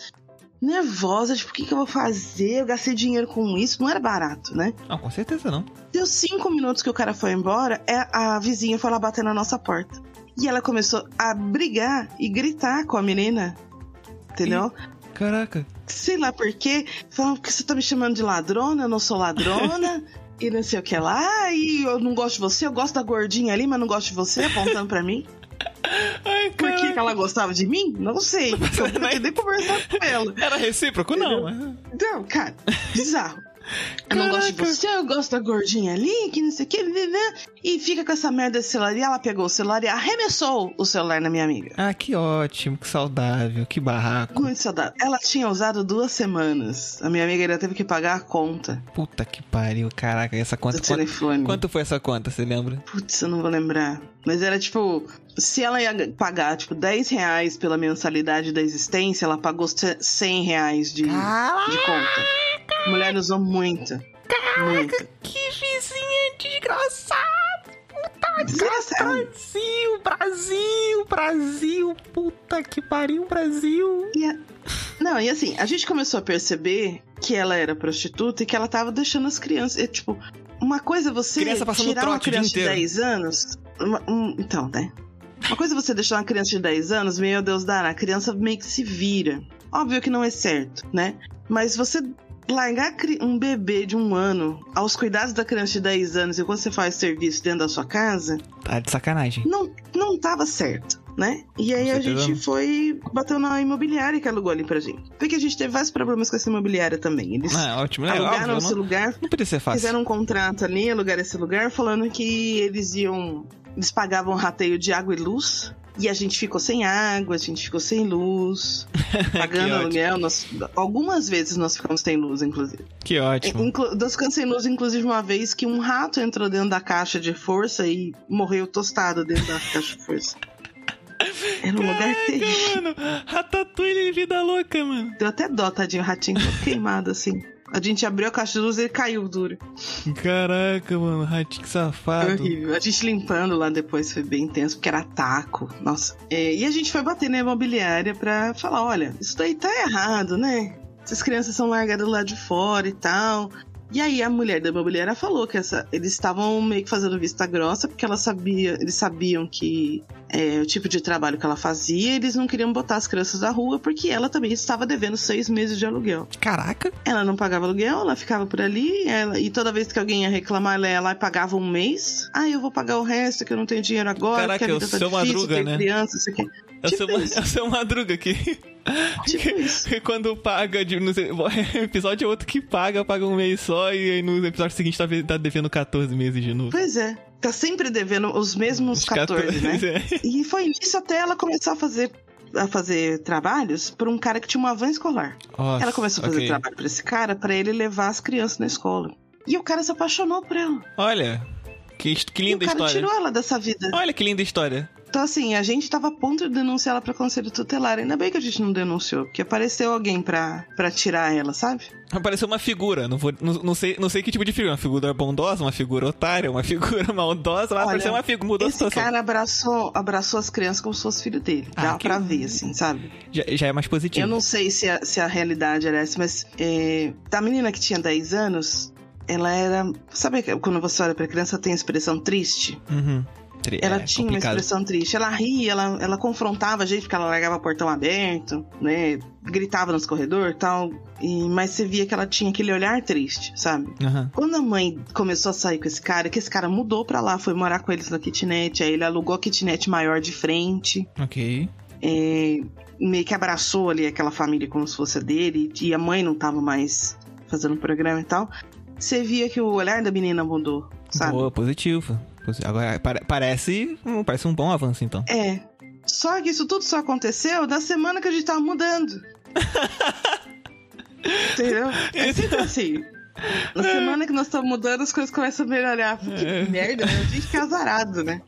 [SPEAKER 3] nervosa, tipo, o que, que eu vou fazer? Eu gastei dinheiro com isso, não era barato, né?
[SPEAKER 1] Não, com certeza não.
[SPEAKER 3] Deu cinco minutos que o cara foi embora, é, a vizinha foi lá bater na nossa porta. E ela começou a brigar e gritar com a menina. Entendeu?
[SPEAKER 1] Caraca.
[SPEAKER 3] Sei lá por quê. Falando que você tá me chamando de ladrona, eu não sou ladrona. e não sei o que lá. E eu não gosto de você, eu gosto da gordinha ali, mas não gosto de você, apontando pra mim.
[SPEAKER 1] Ai,
[SPEAKER 3] Por que, que ela gostava de mim? Não sei. Eu não nem conversar com ela.
[SPEAKER 1] Era recíproco? Não.
[SPEAKER 3] Então, cara, bizarro. Eu não gosto de você, eu gosto da gordinha ali, que não sei o que, né? e fica com essa merda desse celular. E ela pegou o celular e arremessou o celular na minha amiga.
[SPEAKER 1] Ah, que ótimo, que saudável, que barraco.
[SPEAKER 3] Muito saudável. Ela tinha usado duas semanas. A minha amiga ainda teve que pagar a conta
[SPEAKER 1] Puta que pariu, caraca, essa conta.
[SPEAKER 3] do
[SPEAKER 1] Quanto,
[SPEAKER 3] telefone.
[SPEAKER 1] quanto foi essa conta, você lembra?
[SPEAKER 3] Putz, eu não vou lembrar. Mas era tipo, se ela ia pagar, tipo, 10 reais pela mensalidade da existência, ela pagou 100 reais de, de conta. Mulher usou muito. Muito.
[SPEAKER 1] Que vizinha desgraçada!
[SPEAKER 3] Desgraçado.
[SPEAKER 1] Brasil, Brasil, Brasil, puta que pariu, Brasil.
[SPEAKER 3] E a- Não, e assim, a gente começou a perceber que ela era prostituta e que ela tava deixando as crianças. É, tipo, uma coisa é você tirar uma criança de
[SPEAKER 1] inteiro.
[SPEAKER 3] 10 anos. uma- um- então, né? Uma coisa é você deixar uma criança de 10 anos, meu Deus, dará, a criança meio que se vira. Óbvio que não é certo, né? Mas você largar um bebê de um ano aos cuidados da criança de 10 anos enquanto você faz serviço dentro da sua casa,
[SPEAKER 1] Tá de sacanagem.
[SPEAKER 3] não, não tava certo, né? E aí a gente foi, bateu na imobiliária que alugou ali pra gente. Porque a gente teve vários problemas com essa imobiliária também. Eles
[SPEAKER 1] Ah, ótimo, é
[SPEAKER 3] alugaram
[SPEAKER 1] óbvio,
[SPEAKER 3] esse
[SPEAKER 1] não,
[SPEAKER 3] lugar,
[SPEAKER 1] não podia ser fácil.
[SPEAKER 3] fizeram um contrato ali, alugaram esse lugar, falando que eles iam. Eles pagavam rateio de água e luz. E a gente ficou sem água, a gente ficou sem luz, pagando aluguel. Nós, algumas vezes nós ficamos sem luz, inclusive.
[SPEAKER 1] Que ótimo.
[SPEAKER 3] Inclu nós ficamos sem luz, inclusive, uma vez que um rato entrou dentro da caixa de força e morreu tostado dentro da caixa de força. Era um lugar terrível.
[SPEAKER 1] Mano, Ratatouille vida louca, mano.
[SPEAKER 3] Deu até dó, tadinho, o ratinho todo queimado assim. A gente abriu a caixa de luz e ele caiu duro.
[SPEAKER 1] Caraca, mano, ratinho
[SPEAKER 3] Foi
[SPEAKER 1] safado.
[SPEAKER 3] horrível. A gente limpando lá depois foi bem intenso, porque era taco. Nossa. É, e a gente foi bater na imobiliária pra falar: olha, isso daí tá errado, né? Essas crianças são largadas lá de fora e tal. E aí a mulher da imobiliária falou que essa, eles estavam meio que fazendo vista grossa, porque ela sabia, eles sabiam que é, o tipo de trabalho que ela fazia, eles não queriam botar as crianças na rua, porque ela também estava devendo seis meses de aluguel.
[SPEAKER 1] Caraca.
[SPEAKER 3] Ela não pagava aluguel, ela ficava por ali, ela- e toda vez que alguém ia reclamar, ela ia lá e pagava um mês. Ah, eu vou pagar o resto, que eu não tenho dinheiro agora,
[SPEAKER 1] Caraca,
[SPEAKER 3] que a vida tá difícil,
[SPEAKER 1] Madruga,
[SPEAKER 3] tem
[SPEAKER 1] né?
[SPEAKER 3] criança, isso aqui.
[SPEAKER 1] É o
[SPEAKER 3] Tipo
[SPEAKER 1] seu,
[SPEAKER 3] isso.
[SPEAKER 1] é o seu Madruga aqui.
[SPEAKER 3] Tipo isso.
[SPEAKER 1] Que quando paga, de, no episódio é outro que paga, paga um mês só, e aí no episódio seguinte tá, tá devendo 14 meses de novo.
[SPEAKER 3] Pois é. Tá sempre devendo os mesmos
[SPEAKER 1] Os
[SPEAKER 3] 14, né?
[SPEAKER 1] é.
[SPEAKER 3] E foi nisso até ela começar a fazer a fazer trabalhos por um cara que tinha uma van escolar.
[SPEAKER 1] Nossa,
[SPEAKER 3] ela começou a fazer
[SPEAKER 1] ok.
[SPEAKER 3] trabalho pra esse cara pra ele levar as crianças na escola. E o cara se apaixonou por ela.
[SPEAKER 1] Olha, que, que
[SPEAKER 3] e o
[SPEAKER 1] linda
[SPEAKER 3] cara
[SPEAKER 1] história.
[SPEAKER 3] tirou ela dessa vida.
[SPEAKER 1] Olha que linda história.
[SPEAKER 3] Então, assim, a gente tava a ponto de denunciar ela pra conselho tutelar. Ainda bem que a gente não denunciou, porque apareceu alguém pra, pra tirar ela, sabe?
[SPEAKER 1] Apareceu uma figura, não, vou, não, não sei, não sei que tipo de figura. Uma figura bondosa, uma figura otária, uma figura maldosa. Mas
[SPEAKER 3] Olha,
[SPEAKER 1] apareceu uma figura, mudou
[SPEAKER 3] Esse
[SPEAKER 1] situação.
[SPEAKER 3] cara abraçou, abraçou as crianças como se fosse filho dele.
[SPEAKER 1] Ah,
[SPEAKER 3] Dá
[SPEAKER 1] que-
[SPEAKER 3] pra ver, assim, sabe?
[SPEAKER 1] Já, já é mais positivo.
[SPEAKER 3] Eu não sei se a, se a realidade era essa, mas é, da menina que tinha 10 anos, ela era. Sabe quando você olha pra criança tem a expressão triste?
[SPEAKER 1] Uhum. Tri-
[SPEAKER 3] Ela
[SPEAKER 1] é
[SPEAKER 3] tinha
[SPEAKER 1] complicado.
[SPEAKER 3] uma expressão triste. Ela ria, ela, ela confrontava a gente porque ela largava o portão aberto, né? Gritava nos corredores e tal. E, mas você via que ela tinha aquele olhar triste, sabe?
[SPEAKER 1] Aham.
[SPEAKER 3] Quando a mãe começou a sair com esse cara, que esse cara mudou pra lá, foi morar com eles na kitnet, aí ele alugou a kitnet maior de frente,
[SPEAKER 1] Ok.
[SPEAKER 3] é, meio que abraçou ali aquela família como se fosse a dele, e a mãe não tava mais fazendo programa e tal. Você via que o olhar da menina mudou, sabe?
[SPEAKER 1] Boa, positivo. Posi- Agora, pare- parece, parece um bom avanço, então.
[SPEAKER 3] É. Só que isso tudo só aconteceu na semana que a gente tava mudando. Entendeu? É sempre assim. Na semana que nós estamos mudando, as coisas começam a melhorar. Que merda, né? A gente fica azarado, né?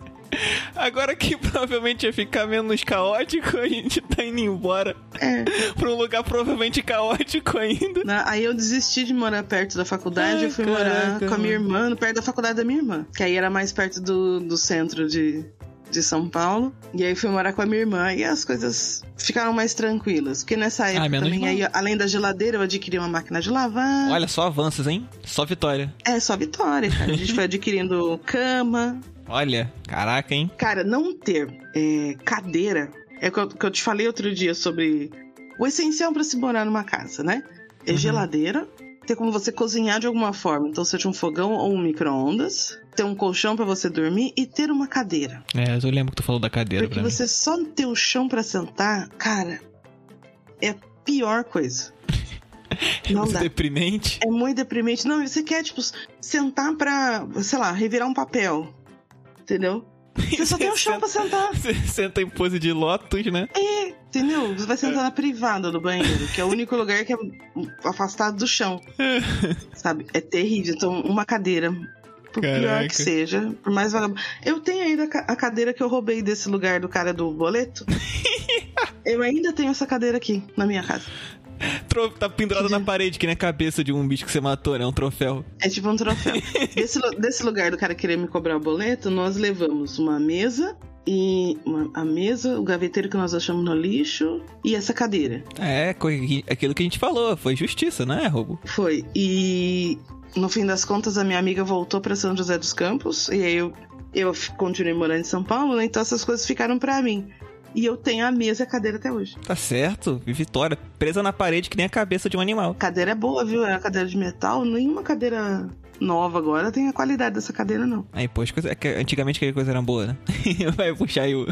[SPEAKER 1] Agora que provavelmente ia ficar menos caótico, a gente tá indo embora
[SPEAKER 3] É.
[SPEAKER 1] pra um lugar provavelmente caótico ainda.
[SPEAKER 3] Na- Aí eu desisti de morar perto da faculdade
[SPEAKER 1] Ai,
[SPEAKER 3] eu fui morar
[SPEAKER 1] caraca,
[SPEAKER 3] com a minha irmã, perto da faculdade da minha irmã. Que aí era mais perto do, do centro de, de São Paulo. E aí fui morar com a minha irmã e as coisas ficaram mais tranquilas. Porque nessa época
[SPEAKER 1] Ah, menos
[SPEAKER 3] também, aí, além da geladeira, eu adquiri uma máquina de lavar.
[SPEAKER 1] Olha só avanços, hein? Só vitória.
[SPEAKER 3] É só vitória, cara. A gente foi adquirindo cama.
[SPEAKER 1] Olha, caraca, hein?
[SPEAKER 3] Cara, não ter é, cadeira é o que eu, que eu te falei outro dia sobre o essencial pra se morar numa casa, né? É
[SPEAKER 1] Uhum.
[SPEAKER 3] geladeira, ter como você cozinhar de alguma forma, então seja um fogão ou um micro-ondas, ter um colchão pra você dormir e ter uma cadeira.
[SPEAKER 1] É, eu lembro que tu falou da cadeira
[SPEAKER 3] Porque
[SPEAKER 1] pra mim.
[SPEAKER 3] você só ter o chão pra sentar, cara, é a pior coisa. Não
[SPEAKER 1] Muito
[SPEAKER 3] dá.
[SPEAKER 1] deprimente.
[SPEAKER 3] É muito deprimente. Não, você quer, tipo, sentar pra, sei lá, revirar um papel. Entendeu? Você só tem o chão pra sentar.
[SPEAKER 1] Você senta em pose de lótus, né?
[SPEAKER 3] É, entendeu? Você vai sentar na privada do banheiro, que é o único lugar que é afastado do chão. Sabe? É terrível. Então, uma cadeira, por pior
[SPEAKER 1] Caraca.
[SPEAKER 3] que seja, por mais vagabundo. Eu tenho ainda a cadeira que eu roubei desse lugar do cara do boleto. eu ainda tenho essa cadeira aqui na minha casa.
[SPEAKER 1] Tá pendurado na parede, que nem a cabeça de um bicho que você matou, né? Um troféu.
[SPEAKER 3] É tipo um troféu. desse, desse lugar do cara querer me cobrar o boleto, nós levamos uma mesa e uma- a mesa, o gaveteiro que nós achamos no lixo e essa cadeira.
[SPEAKER 1] É, aquilo que a gente falou, foi justiça, não é, roubo?
[SPEAKER 3] Foi. E no fim das contas, a minha amiga voltou pra São José dos Campos. E aí eu, eu continuei morando em São Paulo, né? Então essas coisas ficaram pra mim. E eu tenho a mesa e a cadeira até hoje.
[SPEAKER 1] Tá certo, Vitória, presa na parede que nem a cabeça de um animal.
[SPEAKER 3] A cadeira é boa, viu? É uma cadeira de metal. Nenhuma cadeira nova agora tem a qualidade dessa cadeira, não.
[SPEAKER 1] Aí, pô, as coisas, é que antigamente aquela coisa era boa, né? Vai puxar aí o.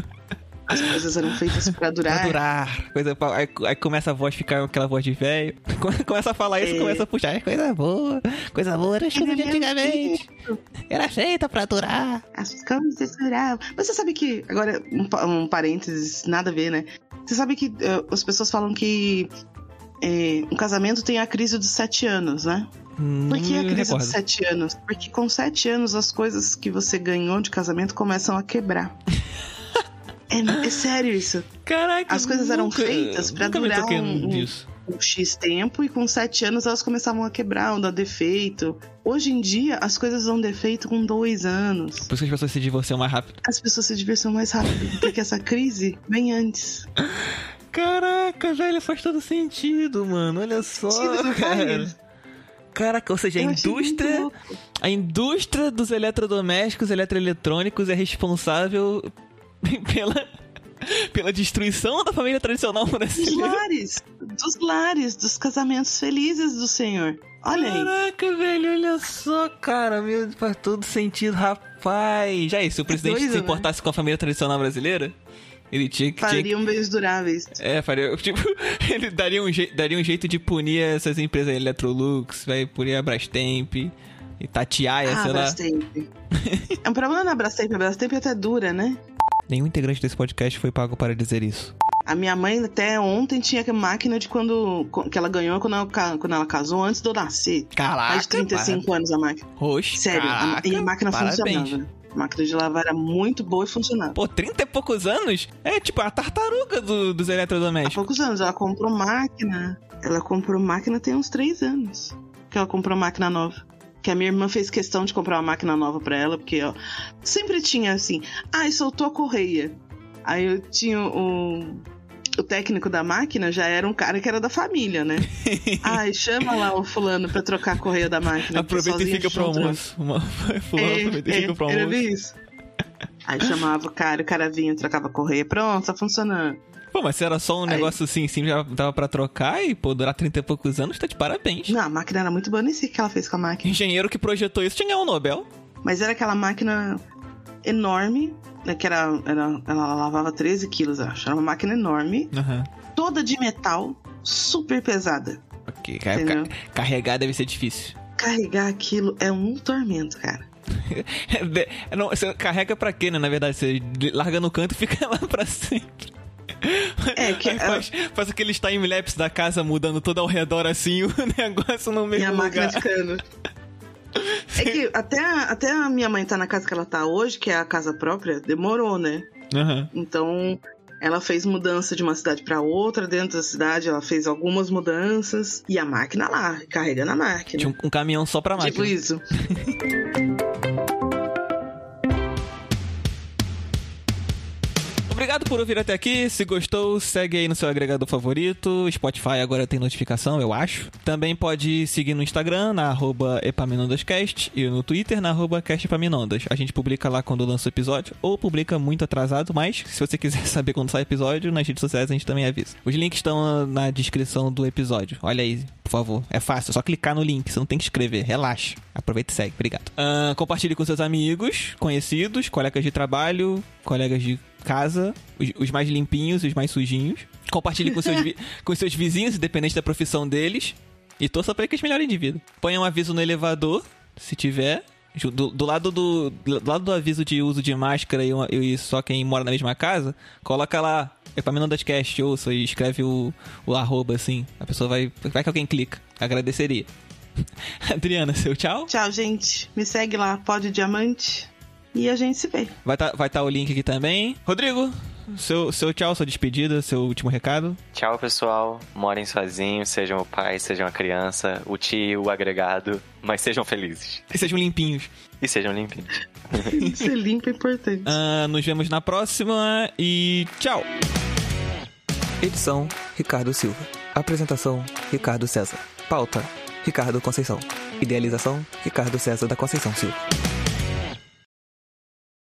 [SPEAKER 3] As coisas eram feitas pra durar.
[SPEAKER 1] Pra durar. Coisa, pra- aí, aí começa a voz ficar aquela voz de velho. Começa a falar isso,
[SPEAKER 3] É.
[SPEAKER 1] começa a puxar. É coisa boa. Coisa boa era chuva de antigamente. Era feita pra durar.
[SPEAKER 3] As coisas duravam. Mas você sabe que. Agora, um, um parênteses, nada a ver, né? Você sabe que eh, as pessoas falam que eh, um casamento tem a crise dos sete anos, né? Por que a crise dos sete anos? Porque com sete anos as coisas que você ganhou de casamento começam a quebrar. É, é sério isso.
[SPEAKER 1] Caraca,
[SPEAKER 3] As coisas eram
[SPEAKER 1] nunca-
[SPEAKER 3] feitas pra
[SPEAKER 1] nunca me
[SPEAKER 3] durar um-
[SPEAKER 1] nisso.
[SPEAKER 3] Um X tempo e com sete anos elas começavam a quebrar, ou dar defeito. Hoje em dia, as coisas dão defeito com dois anos.
[SPEAKER 1] Por isso que as pessoas se divorciam mais rápido.
[SPEAKER 3] As pessoas se diversam mais rápido, porque essa crise vem antes.
[SPEAKER 1] Caraca, velho, faz todo sentido, mano. Olha só,
[SPEAKER 3] Sentido,
[SPEAKER 1] cara. Caraca, ou seja, a indústria, a indústria dos eletrodomésticos, eletroeletrônicos é responsável pela, pela destruição da família tradicional
[SPEAKER 3] Dos
[SPEAKER 1] brasileira.
[SPEAKER 3] lares, dos lares, dos casamentos felizes do Senhor. Olha aí.
[SPEAKER 1] Caraca, velho, olha só, cara, meu, faz todo sentido, rapaz. Já é, se o presidente
[SPEAKER 3] doido,
[SPEAKER 1] se
[SPEAKER 3] né?
[SPEAKER 1] importasse com a família tradicional brasileira, ele tinha que.
[SPEAKER 3] Fariam bens duráveis.
[SPEAKER 1] É, faria. Tipo, ele daria um, daria um jeito de punir essas empresas Electrolux, vai punir a Brastemp e Tatiaia,
[SPEAKER 3] Ah,
[SPEAKER 1] sei lá.
[SPEAKER 3] Brastemp. é um problema na Brastemp. A Brastemp até dura, né?
[SPEAKER 1] Nenhum integrante desse podcast foi pago para dizer isso.
[SPEAKER 3] A minha mãe até ontem tinha a máquina de quando que ela ganhou quando ela, quando ela casou antes de eu nascer.
[SPEAKER 1] Caraca,
[SPEAKER 3] Mais de 35 anos a máquina.
[SPEAKER 1] Oxe,
[SPEAKER 3] Sério, a-
[SPEAKER 1] caraca,
[SPEAKER 3] e a máquina
[SPEAKER 1] parabéns.
[SPEAKER 3] funcionava. A máquina de lavar era muito boa e funcionava.
[SPEAKER 1] Pô, 30 e poucos anos? É tipo a tartaruga do- dos
[SPEAKER 3] Há
[SPEAKER 1] eletrodomésticos.
[SPEAKER 3] poucos anos. Ela comprou máquina. Ela comprou máquina tem uns 3 anos. Que ela comprou máquina nova. Que a minha irmã fez questão de comprar uma máquina nova pra ela, porque ó, sempre tinha assim, ai, soltou a correia. Aí eu tinha o. O técnico da máquina já era um cara que era da família, né? Ai, chama lá o fulano pra trocar a correia da máquina.
[SPEAKER 1] Aproveita e fica pro almoço. Uma... Fulano,
[SPEAKER 3] É,
[SPEAKER 1] aproveita e
[SPEAKER 3] é,
[SPEAKER 1] fica pro
[SPEAKER 3] era
[SPEAKER 1] almoço.
[SPEAKER 3] bem isso. Aí chamava o cara, o cara vinha, trocava a correia. Pronto, tá funcionando.
[SPEAKER 1] Pô, mas se era só um
[SPEAKER 3] Aí.
[SPEAKER 1] negócio assim, sim, já dava pra trocar e, pô, durar 30 e poucos anos, tá de parabéns.
[SPEAKER 3] Não, a máquina era muito boa, nem sei o que ela fez com a máquina.
[SPEAKER 1] Engenheiro que projetou isso tinha ganhado um Nobel.
[SPEAKER 3] Mas era aquela máquina enorme, né, que era, era. Ela lavava 13 quilos, acho. Era uma máquina enorme,
[SPEAKER 1] Aham.
[SPEAKER 3] toda de metal, super pesada.
[SPEAKER 1] Ok, ca-
[SPEAKER 3] Entendeu?
[SPEAKER 1] ca- carregar deve ser difícil.
[SPEAKER 3] Carregar aquilo é um tormento, cara.
[SPEAKER 1] De- Não, você carrega pra quê, né? Na verdade, você larga no canto e fica lá pra sempre.
[SPEAKER 3] É, que é-
[SPEAKER 1] faz, faz aqueles time-lapse da casa mudando todo ao redor assim, o negócio no
[SPEAKER 3] E
[SPEAKER 1] mesmo
[SPEAKER 3] a máquina
[SPEAKER 1] lugar.
[SPEAKER 3] ficando. É que até, a- até a minha mãe tá na casa que ela tá hoje, que é a casa própria, demorou, né?
[SPEAKER 1] Aham.
[SPEAKER 3] Então, ela fez mudança de uma cidade pra outra, dentro da cidade, ela fez algumas mudanças. E a máquina lá, carregando a máquina.
[SPEAKER 1] Tinha um, um caminhão só pra
[SPEAKER 3] tipo
[SPEAKER 1] máquina.
[SPEAKER 3] isso.
[SPEAKER 1] Obrigado por ouvir até aqui. Se gostou, segue aí no seu agregador favorito. Spotify agora tem notificação, eu acho. Também pode seguir no Instagram, na arroba epaminondascast, e no Twitter, na arroba castepaminondas. A gente publica lá quando lança o episódio, ou publica muito atrasado, mas se você quiser saber quando sai o episódio, nas redes sociais a gente também avisa. Os links estão na descrição do episódio. Olha aí, por favor. É fácil, é só clicar no link, você não tem que escrever. Relaxa. Aproveita e segue. Obrigado. Ah, compartilhe com seus amigos, conhecidos, colegas de trabalho, colegas de casa, os, os mais limpinhos e os mais sujinhos. Compartilhe com seus, com seus vizinhos, independente da profissão deles. E torça pra que eles melhorem de vida. Ponha um aviso no elevador, se tiver. Do, do lado do, do lado do aviso de uso de máscara e, uma- e só quem mora na mesma casa, coloca lá Epaminondas Cast, ouça e escreve o, o arroba assim. A pessoa vai. Vai que alguém clica. Agradeceria. Adriana, seu tchau.
[SPEAKER 3] Tchau, gente. Me segue lá, Pode Diamante. E a gente se vê.
[SPEAKER 1] Vai estar vai tá o link aqui também. Rodrigo, seu, seu tchau, sua despedida, seu último recado.
[SPEAKER 2] Tchau, pessoal. Morem sozinhos, sejam o pai, sejam a criança, o tio, o agregado, mas sejam felizes.
[SPEAKER 1] E sejam limpinhos.
[SPEAKER 2] E sejam limpinhos.
[SPEAKER 3] Ser limpo é importante.
[SPEAKER 1] Ah, nos vemos na próxima e tchau!
[SPEAKER 6] Edição: Ricardo Silva. Apresentação: Ricardo César. Pauta: Ricardo Conceição. Idealização: Ricardo César da Conceição Silva.